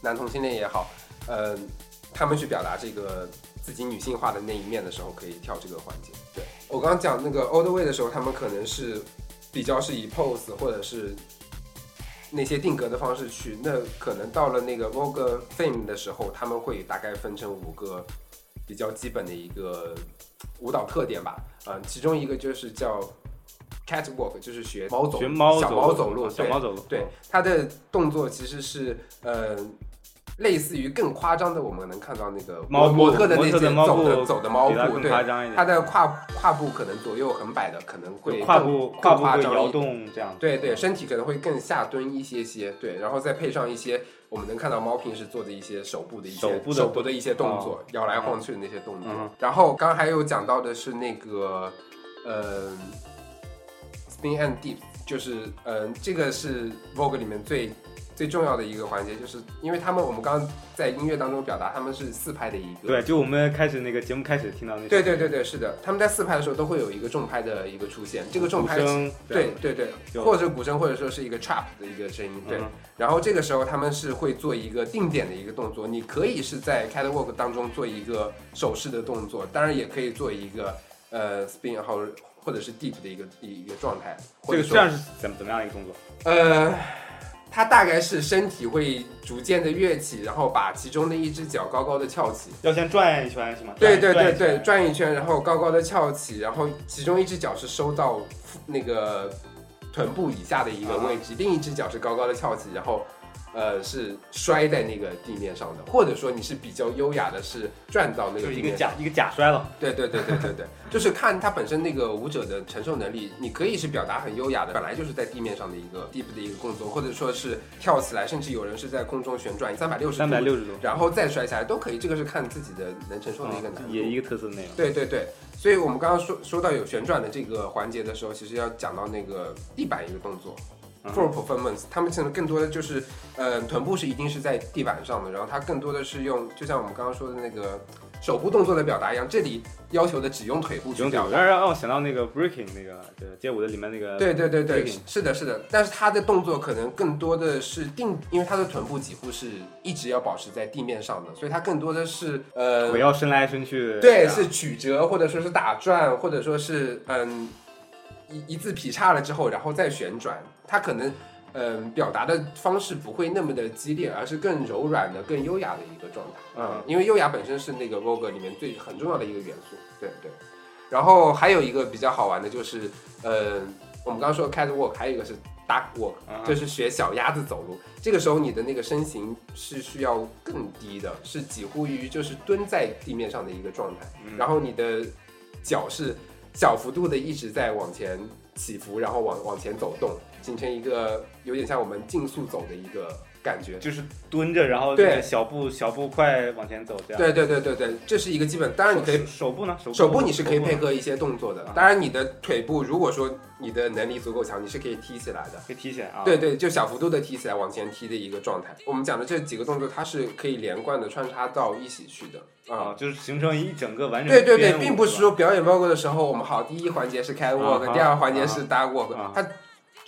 Speaker 11: 男同性恋也好，嗯、他们去表达这个自己女性化的那一面的时候，可以跳这个环节。对我刚刚讲那个 Old Way 的时候，他们可能是比较是以 pose 或者是那些定格的方式去，那可能到了那个 Vogue Fame 的时候，他们会大概分成五个比较基本的一个舞蹈特点吧。嗯、其中一个就是叫 Catwalk，就是学猫走，
Speaker 10: 学猫
Speaker 11: 小猫走路，对
Speaker 10: 小猫走路，
Speaker 11: 对，它的动作其实是呃。类似于更夸张的，我们能看到那个
Speaker 10: 猫步
Speaker 11: 模特的那些走的走的猫步，对。它的胯胯部可能左右横摆的可能会
Speaker 10: 胯
Speaker 11: 更
Speaker 10: 部
Speaker 11: 更
Speaker 10: 胯部会摇动这样。
Speaker 11: 对对，身体可能会更下蹲一些些，对，然后再配上一些我们能看到猫平时做的一些手部的一些
Speaker 10: 手部的
Speaker 11: 一些动作，摇来晃去的那些动作。
Speaker 10: 嗯
Speaker 11: 然后刚刚还有讲到的是那个，呃，spin and Deep，就是嗯、呃这个是 Vogue 里面最最重要的一个环节，就是因为他们我们刚刚在音乐当中表达他们是四拍的一个，
Speaker 10: 对，就我们开始那个节目开始听到那首
Speaker 11: 对对对对，是的，他们在四拍的时候都会有一个重拍的一个出现，这个重拍
Speaker 10: 声
Speaker 11: 对对对，或者鼓声，或者说是一个 trap 的一个声音，对。
Speaker 10: 嗯
Speaker 11: 然后这个时候他们是会做一个定点的一个动作，你可以是在 catwalk 当中做一个手势的动作，当然也可以做一个呃 spin 或者或者是 deep 的一个一一个状态，
Speaker 10: 这个这样是怎么怎么样一个动作？
Speaker 11: 呃。它大概是身体会逐渐的跃起，然后把其中的一只脚高高的翘起，
Speaker 10: 要先转一圈是吗？
Speaker 11: 对对对对，
Speaker 10: 转。一圈
Speaker 11: 转一圈，然后高高的翘起，然后其中一只脚是收到那个臀部以下的一个位置，另一只脚是高高的翘起，然后呃是摔在那个地面上的，或者说你是比较优雅的，是转到那
Speaker 10: 就是一个
Speaker 11: 个地面上
Speaker 10: 假。一个假摔了。
Speaker 11: 对对对对对对，就是看他本身那个舞者的承受能力，你可以是表达很优雅的，本来就是在地面上的一个 deep 的一个动作，或者说是跳起来，甚至有人是在空中旋转三百六十
Speaker 10: 三百六十度，
Speaker 11: 然后再摔下来都可以，这个是看自己的能承受的一个难度。
Speaker 10: 也一个特色内容。
Speaker 11: 对对对，所以我们刚刚说说到有旋转的这个环节的时候，其实要讲到那个地板一个动作。
Speaker 10: 嗯
Speaker 11: Full performance，他们可能更多的就是，呃，臀部是一定是在地板上的，然后它更多的是用，就像我们刚刚说的那个手部动作的表达一样，这里要求的只用腿部
Speaker 10: 不用腿，
Speaker 11: 去表达。
Speaker 10: 让我想到那个 breaking 那个对街舞的里面那个
Speaker 11: 对对对对是的，是的，但是他的动作可能更多的是定，因为他的臀部几乎是一直要保持在地面上的，所以他更多的是呃
Speaker 10: 腿要伸来伸去。
Speaker 11: 对，是曲折，或者说是打转，或者说是嗯一一字劈叉了之后，然后再旋转，它可能嗯表达的方式不会那么的激烈，而是更柔软的、更优雅的一个状态。
Speaker 10: 嗯
Speaker 11: 因为优雅本身是那个 Vogue 里面最很重要的一个元素。对对。然后还有一个比较好玩的就是，呃，我们刚刚说 catwalk，还有一个是 duck walk，、
Speaker 10: 嗯
Speaker 11: 就是学小鸭子走路。这个时候你的那个身形是需要更低的，是几乎于就是蹲在地面上的一个状态。
Speaker 10: 嗯
Speaker 11: 然后你的脚是小幅度的一直在往前起伏，然后往往前走动。形成一个有点像我们竞速走的一个感觉。
Speaker 10: 就是蹲着，然后
Speaker 11: 对
Speaker 10: 小步小步快往前走，这样。
Speaker 11: 对对对对对，这是一个基本。当然你可以
Speaker 10: 手手部呢？手
Speaker 11: 手部你是可以配合一些动作的
Speaker 10: 啊，
Speaker 11: 当然你的腿部如果说你的能力足够强，你是可以踢起来的。
Speaker 10: 可以踢起来啊。
Speaker 11: 对对，就小幅度的踢起来，往前踢的一个状态。我们讲的这几个动作，它是可以连贯的穿插到一起去的啊。
Speaker 10: 啊，就是形成一整个完整
Speaker 11: 对对对，并不是说表演报告的时候，我们好第一环节是开 walk，、
Speaker 10: 啊
Speaker 11: 第二环节是搭 walk，、
Speaker 10: 啊
Speaker 11: 它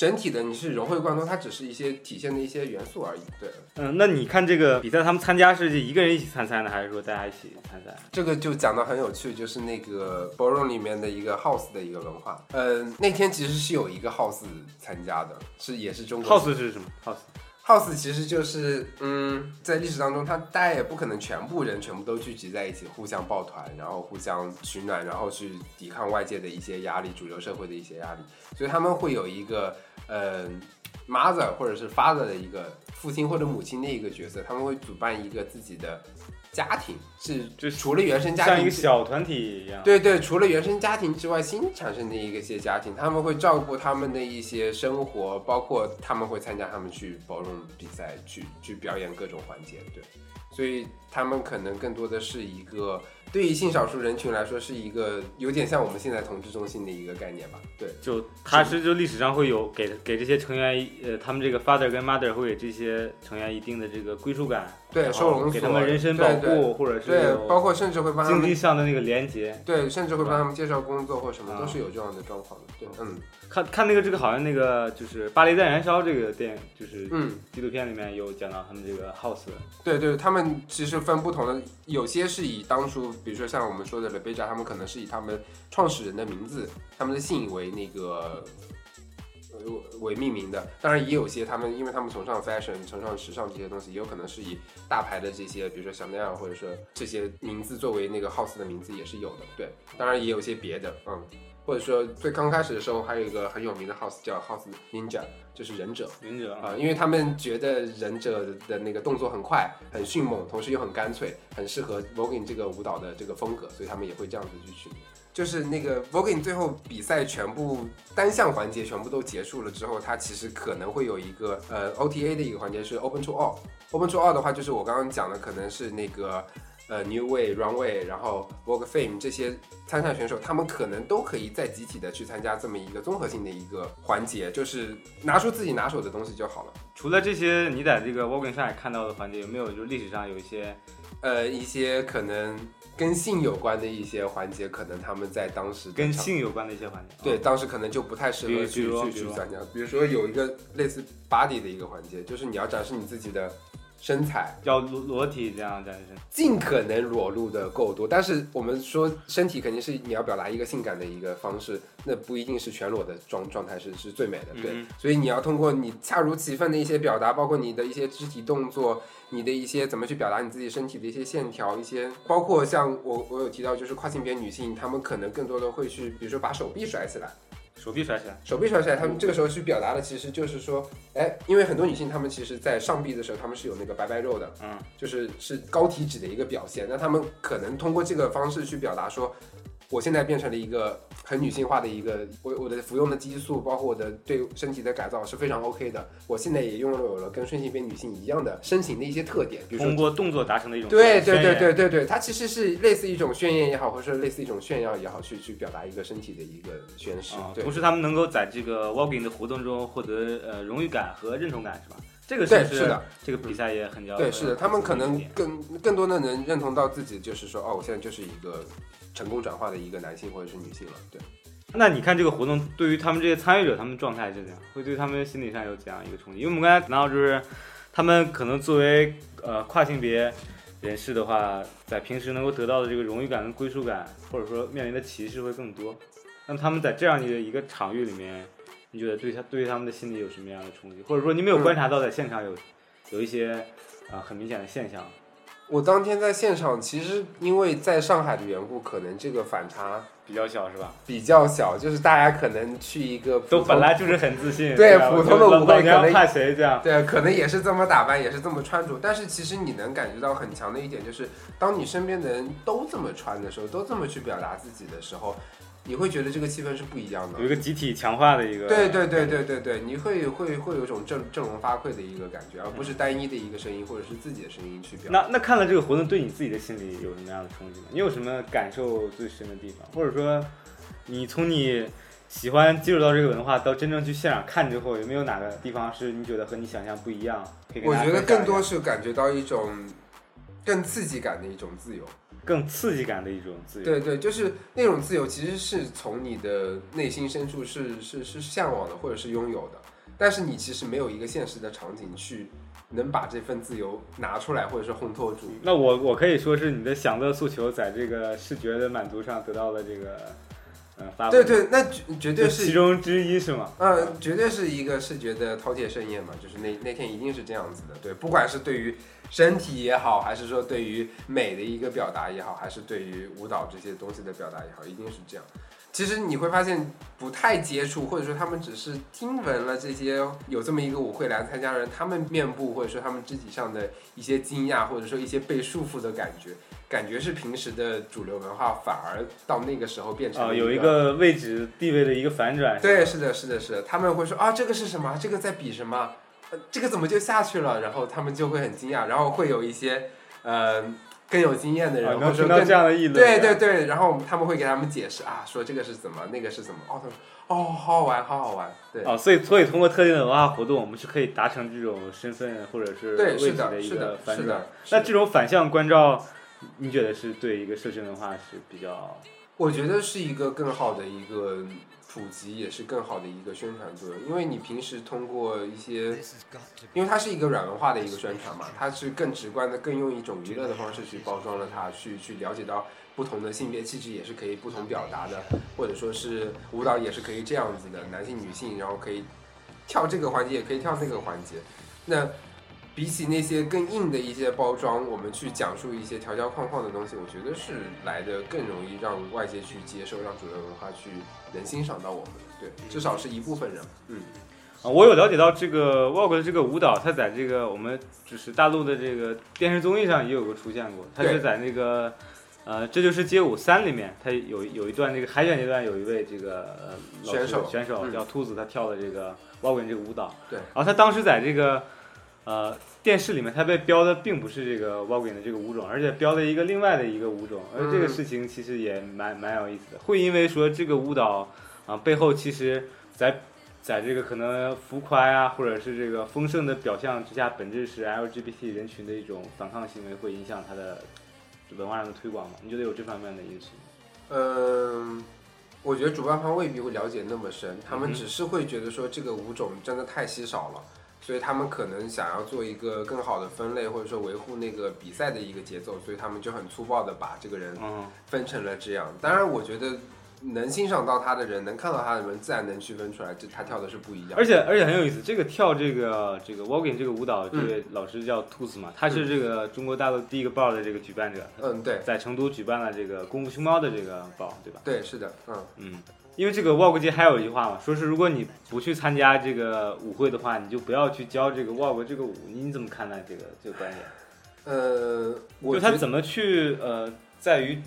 Speaker 11: 整体的你是融会贯通，它只是一些体现的一些元素而已。对，
Speaker 10: 嗯，那你看这个比赛，他们参加是一个人一起参赛呢，还是说大家一起参赛？
Speaker 11: 这个就讲的很有趣，就是那个 ballroom 里面的一个 house 的一个文化。嗯、那天其实是有一个 house 参加的，是也是中国
Speaker 10: house 是什么？house
Speaker 11: house 其实就是，嗯，在历史当中，他大家也不可能全部人全部都聚集在一起，互相抱团，然后互相取暖，然后去抵抗外界的一些压力，主流社会的一些压力，所以他们会有一个，嗯、mother 或者是 father 的一个父亲或者母亲的一个角色，他们会主办一个自己的家庭，是
Speaker 10: 就是
Speaker 11: 除了原生家庭
Speaker 10: 像一个小团体一样。
Speaker 11: 对对，除了原生家庭之外，新产生的一个些家庭，他们会照顾他们的一些生活，包括他们会参加他们去包容比赛，去去表演各种环节，对，所以他们可能更多的是一个对于性少数人群来说是一个有点像我们现在同志中心的一个概念吧，对。
Speaker 10: 就他是就历史上会有给给这些成员呃，他们这个 father 跟 mother 会给这些成员一定的这个归属感，
Speaker 11: 对收容所
Speaker 10: 给他们人身保护，
Speaker 11: 对对
Speaker 10: 或者是
Speaker 11: 对，包括甚至会帮他们
Speaker 10: 经济，上的那个连接。
Speaker 11: 对，甚至会帮他们介绍工作或什么，
Speaker 10: 啊
Speaker 11: 都是有这样的状况的。对，嗯
Speaker 10: 看看那个这个好像那个就是《巴黎在燃烧》这个电影，就是
Speaker 11: 嗯，
Speaker 10: 纪录片里面有讲到他们这个 house，
Speaker 11: 对对，他们其实分不同的，有些是以当初，比如说像我们说的 b e j a 他们可能是以他们创始人的名字、他们的姓为那个呃为命名的。当然，也有些他们因为他们崇尚 fashion、崇尚时尚这些东西，也有可能是以大牌的这些，比如说香奈儿或者说这些名字作为那个 house 的名字也是有的。对，当然也有些别的，嗯。或者说最刚开始的时候，还有一个很有名的 house 叫 House Ninja，就是忍者。
Speaker 10: 忍者
Speaker 11: 啊、因为他们觉得忍者的那个动作很快、很迅猛，同时又很干脆，很适合 voguing 这个舞蹈的这个风格，所以他们也会这样子去取名。就是那个 voguing 最后比赛全部单项环节全部都结束了之后，它其实可能会有一个呃 OTA 的一个环节是 open to all。open to all 的话，就是我刚刚讲的，可能是那个呃 New Way、Runway，然后 Vogue Fame 这些参赛选手，他们可能都可以再集体的去参加这么一个综合性的一个环节，就是拿出自己拿手的东西就好了。
Speaker 10: 除了这些，你在这个 Vogue 上也看到的环节，有没有就是历史上有一些
Speaker 11: 呃，一些可能跟性有关的一些环节，可能他们在当时
Speaker 10: 跟性有关的一些环节？
Speaker 11: 对，当时可能就不太适合去去去参加。比如说有一个类似 body 的一个环节，就是你要展示你自己的身材，
Speaker 10: 要裸裸体这样展示。
Speaker 11: 尽可能裸露的够多。但是我们说身体肯定是你要表达一个性感的一个方式，那不一定是全裸的状状态是是最美的，对。
Speaker 10: 嗯
Speaker 11: 所以你要通过你恰如其分的一些表达，包括你的一些肢体动作，你的一些怎么去表达你自己身体的一些线条，一些包括像我我有提到，就是跨性别女性，她们可能更多的会去，比如说把手臂甩起来。
Speaker 10: 手臂甩起来，
Speaker 11: 手臂甩起来，她们这个时候去表达的其实就是说，哎，因为很多女性她们其实在上臂的时候，她们是有那个白白肉的，
Speaker 10: 嗯，
Speaker 11: 就是是高体脂的一个表现。那她们可能通过这个方式去表达说，我现在变成了一个很女性化的一个，我我的服用的激素，包括我的对身体的改造是非常 OK 的。我现在也拥有了跟顺性别女性一样的身形的一些特点，比如说
Speaker 10: 通过动作达成的一种
Speaker 11: 对对对对对对，它其实是类似一种炫耀也好，或者说类似一种炫耀也好，去去表达一个身体的一个宣示。
Speaker 10: 啊，
Speaker 11: 对
Speaker 10: 同时他们能够在这个 walking 的活动中获得呃荣誉感和认同感，是吧？这个
Speaker 11: 对，
Speaker 10: 是
Speaker 11: 是的。
Speaker 10: 这个比赛也很骄傲。
Speaker 11: 对，是的，他们可能更更多的能认同到自己，就是说，哦，我现在就是一个成功转化的一个男性或者是女性了。对，
Speaker 10: 那你看这个活动对于他们这些参与者，他们状态是怎样？会对他们心理上有怎样一个冲击？因为我们刚才谈到，就是他们可能作为呃跨性别人士的话，在平时能够得到的这个荣誉感跟归属感，或者说面临的歧视会更多。那他们在这样的一个场域里面，你觉得对他对于他们的心理有什么样的冲击？或者说你没有观察到在现场有有一些啊、很明显的现象？
Speaker 11: 我当天在现场，其实因为在上海的缘故，可能这个反差
Speaker 10: 比较小是吧？
Speaker 11: 比较小，就是大家可能去一个
Speaker 10: 都本来就是很自信，
Speaker 11: 对
Speaker 10: 吧
Speaker 11: 普通的舞会可能
Speaker 10: 怕谁这样？
Speaker 11: 对，可能也是这么打扮，也是这么穿着，但是其实你能感觉到很强的一点，就是当你身边的人都这么穿的时候，都这么去表达自己的时候，你会觉得这个气氛是不一样的
Speaker 10: 有。一个集体强化的一个。
Speaker 11: 对对对对对对，你会会会有一种振振聋发聩的一个感觉，而不是单一的一个声音或者是自己的声音去表达。
Speaker 10: 那那看了这个活动，对你自己的心里有什么样的冲击吗？你有什么感受最深的地方，或者说，你从你喜欢接触到这个文化到真正去现场看之后，有没有哪个地方是你觉得和你想象不一样？
Speaker 11: 我觉得更多是感觉到一种更刺激感的一种自由。
Speaker 10: 更刺激感的一种自由。
Speaker 11: 对对，就是那种自由，其实是从你的内心深处是是是向往的，或者是拥有的。但是你其实没有一个现实的场景去能把这份自由拿出来，或者是烘托住。
Speaker 10: 那我我可以说是你的享乐诉求在这个视觉的满足上得到了这个呃发挥。
Speaker 11: 对对，那绝绝对是
Speaker 10: 其中之一是吗？
Speaker 11: 嗯，绝对是一个视觉的饕餮盛宴嘛，就是那那天一定是这样子的，对，不管是对于身体也好，还是说对于美的一个表达也好，还是对于舞蹈这些东西的表达也好，一定是这样。其实你会发现不太接触，或者说他们只是听闻了这些有这么一个舞会来参加的人，他们面部或者说他们肢体上的一些惊讶，或者说一些被束缚的感觉，感觉是平时的主流文化反而到那个时候变成
Speaker 10: 啊、
Speaker 11: 了
Speaker 10: 有一个位置地位的一个反转。
Speaker 11: 对，是的，是的，是的，他们会说啊，这个是什么？这个在比什么？呃这个怎么就下去了？然后他们就会很惊讶，然后会有一些呃更有经验的人，
Speaker 10: 啊，
Speaker 11: 或者说更
Speaker 10: 能听到这样的议论。
Speaker 11: 对对对，然后他们会给他们解释啊，说这个是怎么，那个是怎么。哦，他们哦，好好玩，好好玩。对，
Speaker 10: 哦，所以所以通过特定的文化活动，我们是可以达成这种身份或者是
Speaker 11: 对，
Speaker 10: 位置
Speaker 11: 是的，
Speaker 10: 一个
Speaker 11: 是的，
Speaker 10: 反转
Speaker 11: 是的。。
Speaker 10: 那这种反向关照，你觉得是对一个社群文化是比较
Speaker 11: 我觉得是一个更好的一个普及，也是更好的一个宣传作用。因为你平时通过一些，因为它是一个软文化的一个宣传嘛，它是更直观的，更用一种娱乐的方式去包装了它，去去了解到不同的性别气质也是可以不同表达的，或者说是舞蹈也是可以这样子的，男性女性，然后可以跳这个环节，也可以跳那个环节。那比起那些更硬的一些包装，我们去讲述一些条条框框的东西，我觉得是来的更容易让外界去接受，让主流文化去能欣赏到我们。对，至少是一部分人。嗯，
Speaker 10: 啊，我有了解到这个 Vogue 的这个舞蹈，它在这个我们就是大陆的这个电视综艺上也有过出现过，它是在那个呃《这就是街舞三》里面，它有有一段那个海选阶段有一位这个呃
Speaker 11: 选手
Speaker 10: 选手
Speaker 11: 嗯
Speaker 10: 叫兔子，他跳的这个 Vogue 这个舞蹈，
Speaker 11: 对
Speaker 10: 然后他当时在这个呃电视里面，它被标的并不是这个 Vogue 的这个舞种，而且标了一个另外的一个舞种，而这个
Speaker 11: 嗯。
Speaker 10: 事情其实也蛮蛮有意思的，会因为说这个舞蹈啊、背后其实在在这个可能浮夸啊，或者是。这个丰盛的表象之下，本质是。LGBT 人群的一种反抗行为，会影响它的文化上的推广吗？你觉得有这方面的因素吗？
Speaker 11: 嗯，我觉得主办方未必会了解那么深，他们只是。会觉得说这个舞种真的太稀少了。所以他们可能想要做一个更好的分类，或者说维护那个比赛的一个节奏，所以他们就很粗暴的把这个人
Speaker 10: 嗯，
Speaker 11: 分成了这样。当然，我觉得能欣赏到他的人，能看到他的人，自然能区分出来，这他跳的是不一样。
Speaker 10: 而且而且很有意思，这个跳这个这个 walking 这个舞蹈，这
Speaker 11: 嗯
Speaker 10: 位老师叫兔子嘛，他是这个中国大陆第一个报的这个举办者，
Speaker 11: 嗯，对
Speaker 10: 在成都举办了这个功夫熊猫的这个报，对吧？
Speaker 11: 对，是的，嗯，
Speaker 10: 嗯，因为这个 Vogue 界还有一句话嘛，说是如果你不去参加这个舞会的话，你就不要去教这个 Vogue 这个舞，你你怎么看待这个这个观点？
Speaker 11: 呃，我
Speaker 10: 就他怎么去呃，在于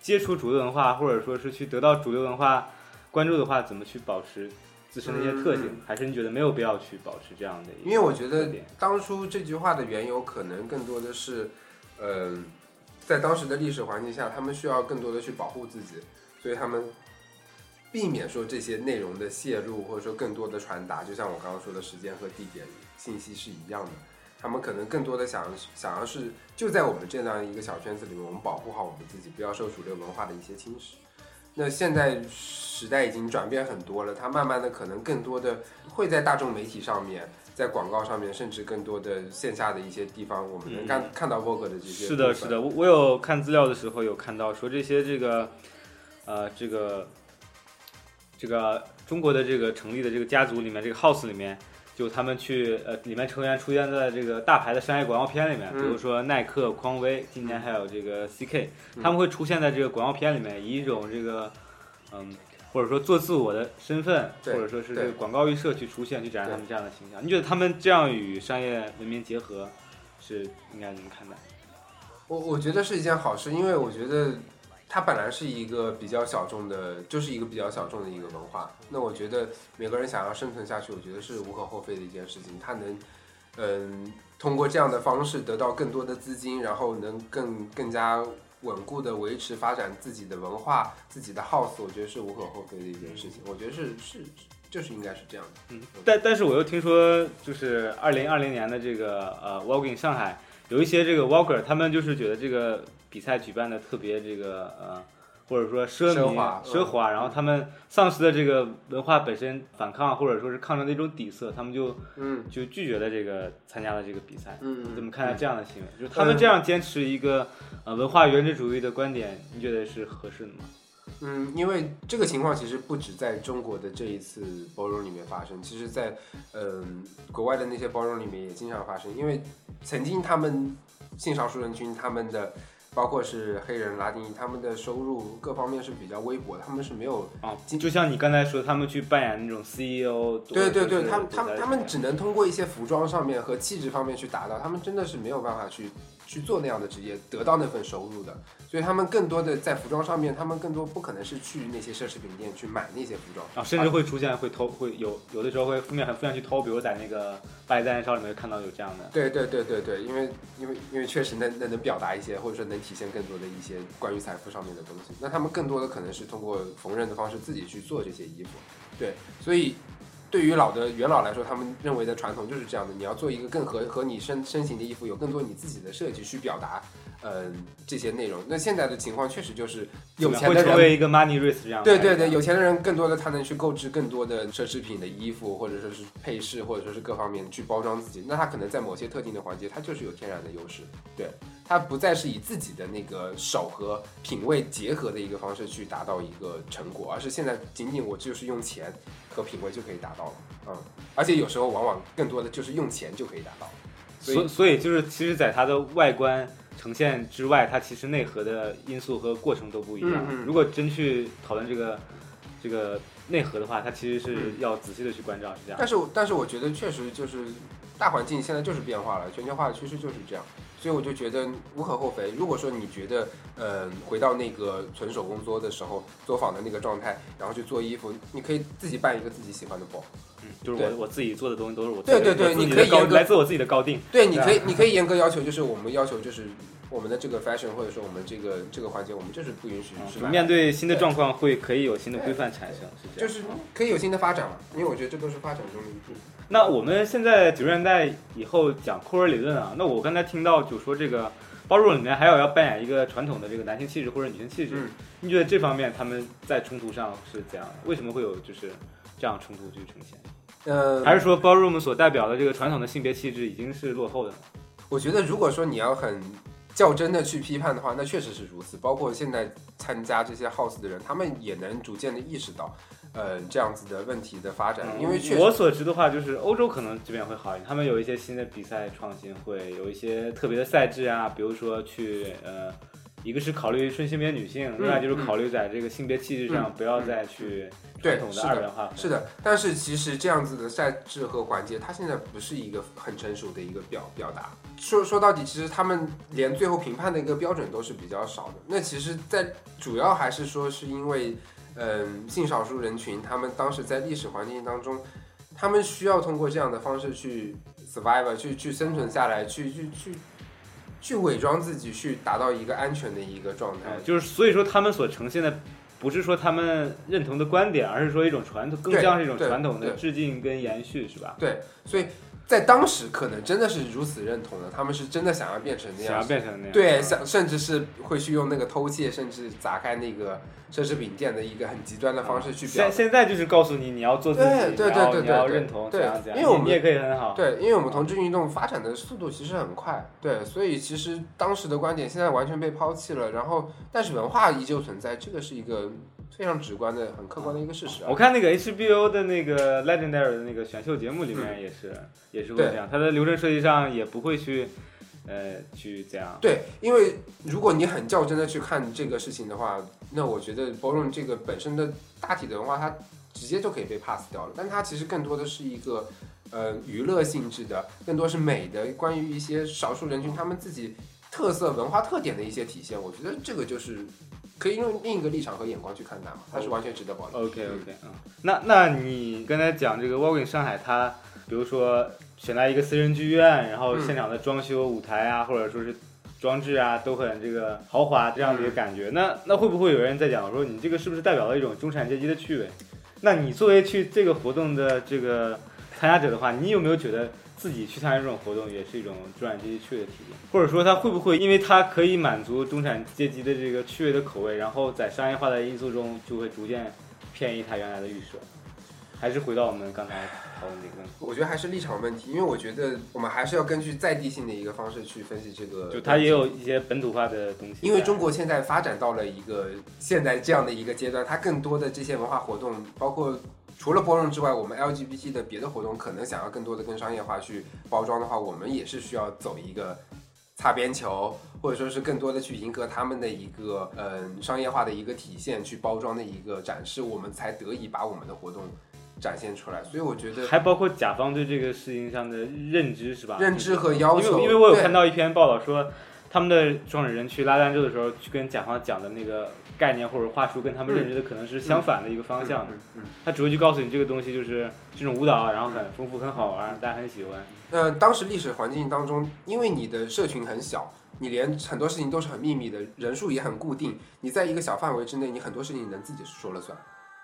Speaker 10: 接触主流文化，或者说是去得到主流文化关注的话，怎么去保持自身的一些特性？
Speaker 11: 嗯
Speaker 10: 还是你觉得没有必要去保持这样的一个
Speaker 11: 因为我觉得当初这句话的缘由可能更多的是，嗯、在当时的历史环境下，他们需要更多的去保护自己，所以他们避免说这些内容的泄露，或者说更多的传达。就像我刚刚说的，时间和地点信息是一样的。他们可能更多的想想要是就在我们这样一个小圈子里面，我们保护好我们自己，不要受主流文化的一些侵蚀。那现在时代已经转变很多了，它慢慢的可能更多的会在大众媒体上面，在广告上面，甚至更多的线下的一些地方，我们能看、看到 Vogue 的这些。
Speaker 10: 是的，是的，。我我有看资料的时候有看到说这些这个，呃，这个这个中国的这个成立的这个家族里面，这个 house 里面，就他们去呃里面成员出现在这个大牌的商业广告片里面，比
Speaker 11: 嗯
Speaker 10: 如说耐克、匡威，今年还有这个 CK，
Speaker 11: 嗯
Speaker 10: 他们会出现在这个广告片里面，以一种这个嗯。或者说做自我的身份，或者说是这个广告预设去出现，去展示他们这样的形象。你觉得他们这样与商业文明结合，是应该怎么看待？
Speaker 11: 我我觉得是一件好事，因为我觉得它本来是一个比较小众的，就是一个比较小众的一个文化。那我觉得每个人想要生存下去，我觉得是无可厚非的一件事情。它能，嗯，通过这样的方式得到更多的资金，然后能更更加稳固的维持发展自己的文化、自己的 house，我觉得是无可厚非的一件事情。我觉得是是就是应该是这样的。
Speaker 10: 嗯，但但是我又听说，就是二零二零年的这个呃 Walking 上海有一些这个 Walker，他们就是觉得这个比赛举办的特别这个呃。或者说奢靡、
Speaker 11: 奢
Speaker 10: 华，然后他们丧失了这个文化本身反抗或者说是抗争的一种底色，他们就
Speaker 11: 嗯
Speaker 10: 就拒绝了这个参加了这个比赛。
Speaker 11: 嗯，
Speaker 10: 你怎么看待这样的行为？就是他们这样坚持一个呃文化原汁主义的观点，你觉得是合适的吗？
Speaker 11: 嗯，因为这个情况其实不止在中国的这一次包容里面发生，其实在嗯国外的那些包容里面也经常发生，因为曾经他们性少数人群他们的。包括是黑人、拉丁裔，他们的收入各方面是比较微薄的，他们是没有
Speaker 10: 啊，就像你刚才说，他们去扮演那种 CEO，
Speaker 11: 对对对，他们他们他们只能通过一些服装上面和气质方面去达到，他们真的是没有办法去。去做那样的职业，得到那份收入的，所以他们更多的在服装上面，他们更多不可能是去那些奢侈品店去买那些服装
Speaker 10: 啊，甚至会出现会偷，会有有的时候会负面很负面去偷，比如在那个巴黎代言烧里面看到有这样的。
Speaker 11: 对对对对对，因为因为因为确实能能能表达一些，或者说能体现更多的一些关于财富上面的东西，那他们更多的可能是通过缝纫的方式自己去做这些衣服，对，所以。对于老的元老来说，他们认为的传统就是这样的：你要做一个更合合你身身形的衣服，有更多你自己的设计去表达，嗯，这些内容。那现在的情况确实就是有钱的人
Speaker 10: 成为一个 money race 这样。
Speaker 11: 对对对，有钱的人更多的他能去购置更多的奢侈品的衣服，或者说是配饰，或者说是各方面去包装自己。那他可能在某些特定的环节，他就是有天然的优势。对他不再是以自己的那个手和品味结合的一个方式去达到一个成果，而是现在仅仅我就是用钱。和品味就可以达到了，嗯，而且有时候往往更多的就是用钱就可以达到，
Speaker 10: 所所以就是其实，在它的外观呈现之外，它其实内核的因素和过程都不一样。如果真去讨论这个这个内核的话，它其实是要仔细的去关照，是这样。
Speaker 11: 但是但是我觉得确实就是大环境现在就是变化了，全球化的趋势就是这样。所以我就觉得无可厚非。如果说你觉得，呃，回到那个纯手工作的时候，作坊的那个状态，然后去做衣服，你可以自己办一个自己喜欢的包。
Speaker 10: 嗯，就是我我自己做的东西都是我
Speaker 11: 对对对，你可以
Speaker 10: 来自我自己的高定。
Speaker 11: 对，你可以你可以严格要求，就是我们要求就是我们的这个 fashion 或者说我们这个这个环节，我们就是不允许是
Speaker 10: 面对新的状况会可以有新的规范产生，是这
Speaker 11: 样。就是可以有新的发展嘛？因为我觉得这都是发展中的一部分。
Speaker 10: 那我们现在九十年代以后讲库尔理论啊，那我刚才听到就说这个。包容里面还有要扮演一个传统的这个男性气质或者女性气质，你觉得这方面他们在冲突上是怎样的？为什么会有就是这样冲突去呈现？
Speaker 11: 呃，
Speaker 10: 还是说 ballroom 所代表的这个传统的性别气质已经是落后的？
Speaker 11: 我觉得如果说你要很较真的去批判的话，那确实是如此。包括现在参加这些 house 的人，他们也能逐渐的意识到。呃，这样子的问题的发展，因为
Speaker 10: 我所知的话，就是欧洲可能这边会好一点，他们有一些新的比赛创新，会有一些特别的赛制啊，比如说去呃，一个是考虑顺性别女性，另外就是考虑在这个性别气质上不要再去传统的二元化。
Speaker 11: 是的，但是其实这样子的赛制和环节，它现在不是一个很成熟的一个表表达。说说到底，其实他们连最后评判的一个标准都是比较少的。那其实，在主要还是说是因为。嗯，性少数人群，他们当时在历史环境当中，他们需要通过这样的方式去 survive，去去生存下来，去去去去伪装自己，去达到一个安全的一个状态。
Speaker 10: 就是所以说，他们所呈现的不是说他们认同的观点，而是说一种传统，更像是一种传统的致敬跟延续，是吧？
Speaker 11: 对，所以。在当时可能真的是如此认同的，他们是真的想要变成那样，
Speaker 10: 想要变成那样，
Speaker 11: 对，想甚至是会去用那个偷窃，甚至砸开那个奢侈品店的一个很极端的方式去表。
Speaker 10: 现现在就是告诉你，你要做自己，
Speaker 11: 对对对对，
Speaker 10: 你要认同，
Speaker 11: 对，
Speaker 10: 因
Speaker 11: 为我们
Speaker 10: 你也可以很好，
Speaker 11: 对，因为我们同志运动发展的速度其实很快，对，所以其实当时的观点现在完全被抛弃了，然后但是文化依旧存在，这个是一个。非常直观的、很客观的一个事实。
Speaker 10: 我看那个 HBO 的那个 Legendary 的那个选秀节目里面也是，也是会这样。它的流程设计上也不会去，呃，去这样。
Speaker 11: 对，因为如果你很较真的去看这个事情的话，那我觉得 b o r o n 这个本身的大体的文化，它直接就可以被 pass 掉了。但它其实更多的是一个，呃，娱乐性质的，更多是美的，关于一些少数人群他们自己特色文化特点的一些体现。我觉得这个就是。可以用另一个立场和眼光去看待嘛，它是完全值得保留。
Speaker 10: OK OK，嗯，那那你刚才讲这个 Walking 上海，它比如说选在一个私人剧院，然后
Speaker 11: 嗯
Speaker 10: 现场的装修、舞台啊，或者说是装置啊，都很这个豪华这样的一个感觉。那那会不会有人在讲说，你这个是不是代表了一种中产阶级的趣味？那你作为去这个活动的这个参加者的话，你有没有觉得自己去参加这种活动也是一种中产阶级趣味的体验？或者说，它会不会因为它可以满足中产阶级的这个趣味的口味，然后在商业化的因素中就会逐渐偏移它原来的预设？还是回到我们刚才讨论这个问题，
Speaker 11: 我觉得还是立场问题，因为我觉得我们还是要根据在地性的一个方式去分析这个。
Speaker 10: 就它也有一些本土化的东西。
Speaker 11: 因为中国现在发展到了一个现在这样的一个阶段，它更多的这些文化活动，包括除了包容之外，我们 LGBT 的别的活动可能想要更多的跟商业化去包装的话，我们也是需要走一个擦边球，或者说是更多的去迎合他们的一个嗯商业化的一个体现，去包装的一个展示，我们才得以把我们的活动展现出来。所以我觉得
Speaker 10: 还包括甲方对这个事情上的认知是吧？
Speaker 11: 认知和要求，
Speaker 10: 因为因为我有看到一篇报道说，他们的创始人去拉赞助的时候，去跟甲方讲的那个概念或者话术，跟他们认知的可能是相反的一个方向的。
Speaker 11: 嗯嗯
Speaker 10: 他只会去告诉你这个东西就是这种舞蹈，然后很丰富、很好玩，大家很喜欢。
Speaker 11: 呃，当时历史环境当中，因为你的社群很小，你连很多事情都是很秘密的，人数也很固定，你在一个小范围之内，你很多事情你能自己说了算。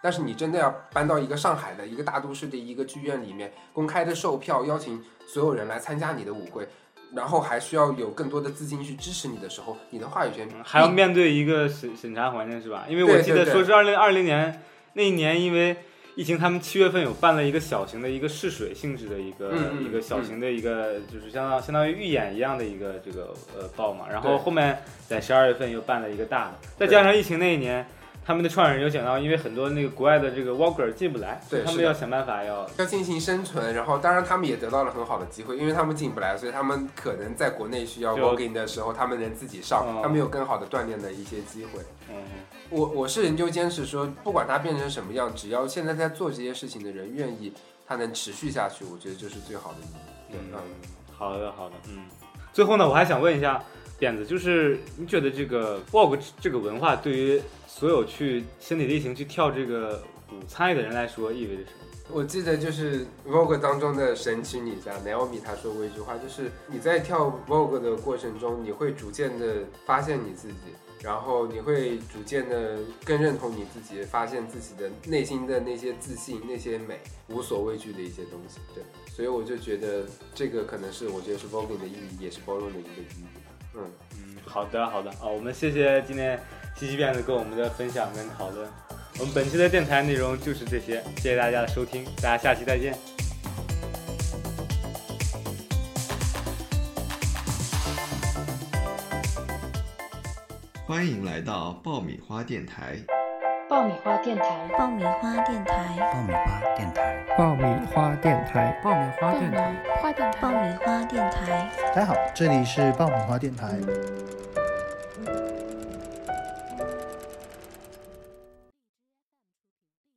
Speaker 11: 但是你真的要搬到一个上海的一个大都市的一个剧院里面，公开的售票，邀请所有人来参加你的舞会，然后还需要有更多的资金去支持你的时候，你的话语权
Speaker 10: 还要面对一个审审查环境是吧？因为我记得说是二零二零年那一年，因为疫情，他们七月份有办了一个小型的一个试水性质的一个、一个小型的一个，就是相当相当于预演一样的一个这个呃报嘛。然后后面在十二月份又办了一个大的，再加上疫情那一年。他们的创始人有讲到，因为很多那个国外的这个 walker 进不来，
Speaker 11: 对
Speaker 10: 他们要想办法要
Speaker 11: 要进行生存，然后当然他们也得到了很好的机会，因为他们进不来，所以他们可能在国内需要 walking 的时候，他们能自己上，
Speaker 10: 嗯
Speaker 11: 他们有更好的锻炼的一些机会。
Speaker 10: 嗯
Speaker 11: 我我是研究坚持说，不管它变成什么样，只要现在在做这些事情的人愿意，它能持续下去，我觉得就是最好的意义。对，
Speaker 10: 嗯
Speaker 11: 嗯，
Speaker 10: 好的好的，嗯。最后呢，我还想问一下点子，就是你觉得这个 walk 这个文化对于所有去身体力行去跳这个舞参与的人来说意味着什么？
Speaker 11: 我记得就是 Vogue 当中的神奇女侠 Naomi 她说过一句话，就是你在跳 Vogue 的过程中，你会逐渐的发现你自己，然后你会逐渐的更认同你自己，发现自己的内心的那些自信、那些美、无所畏惧的一些东西。对，所以我就觉得这个可能是我觉得是 Vogue 的意义，也是包容的一个意义。嗯，
Speaker 10: 嗯，好的好的啊，我们谢谢今天西西辫子跟我们的分享跟讨论。我们本期的电台内容就是这些，谢谢大家的收听，大家下期再见。
Speaker 3: 欢迎来到爆米花电台。
Speaker 2: 爆米花电台，
Speaker 5: 爆米花电台，
Speaker 6: 爆米花电台，
Speaker 7: 爆米花电台，
Speaker 6: 爆米花电台，
Speaker 5: 花电台，爆米花电台。
Speaker 8: 大家好，这里是爆米花电台。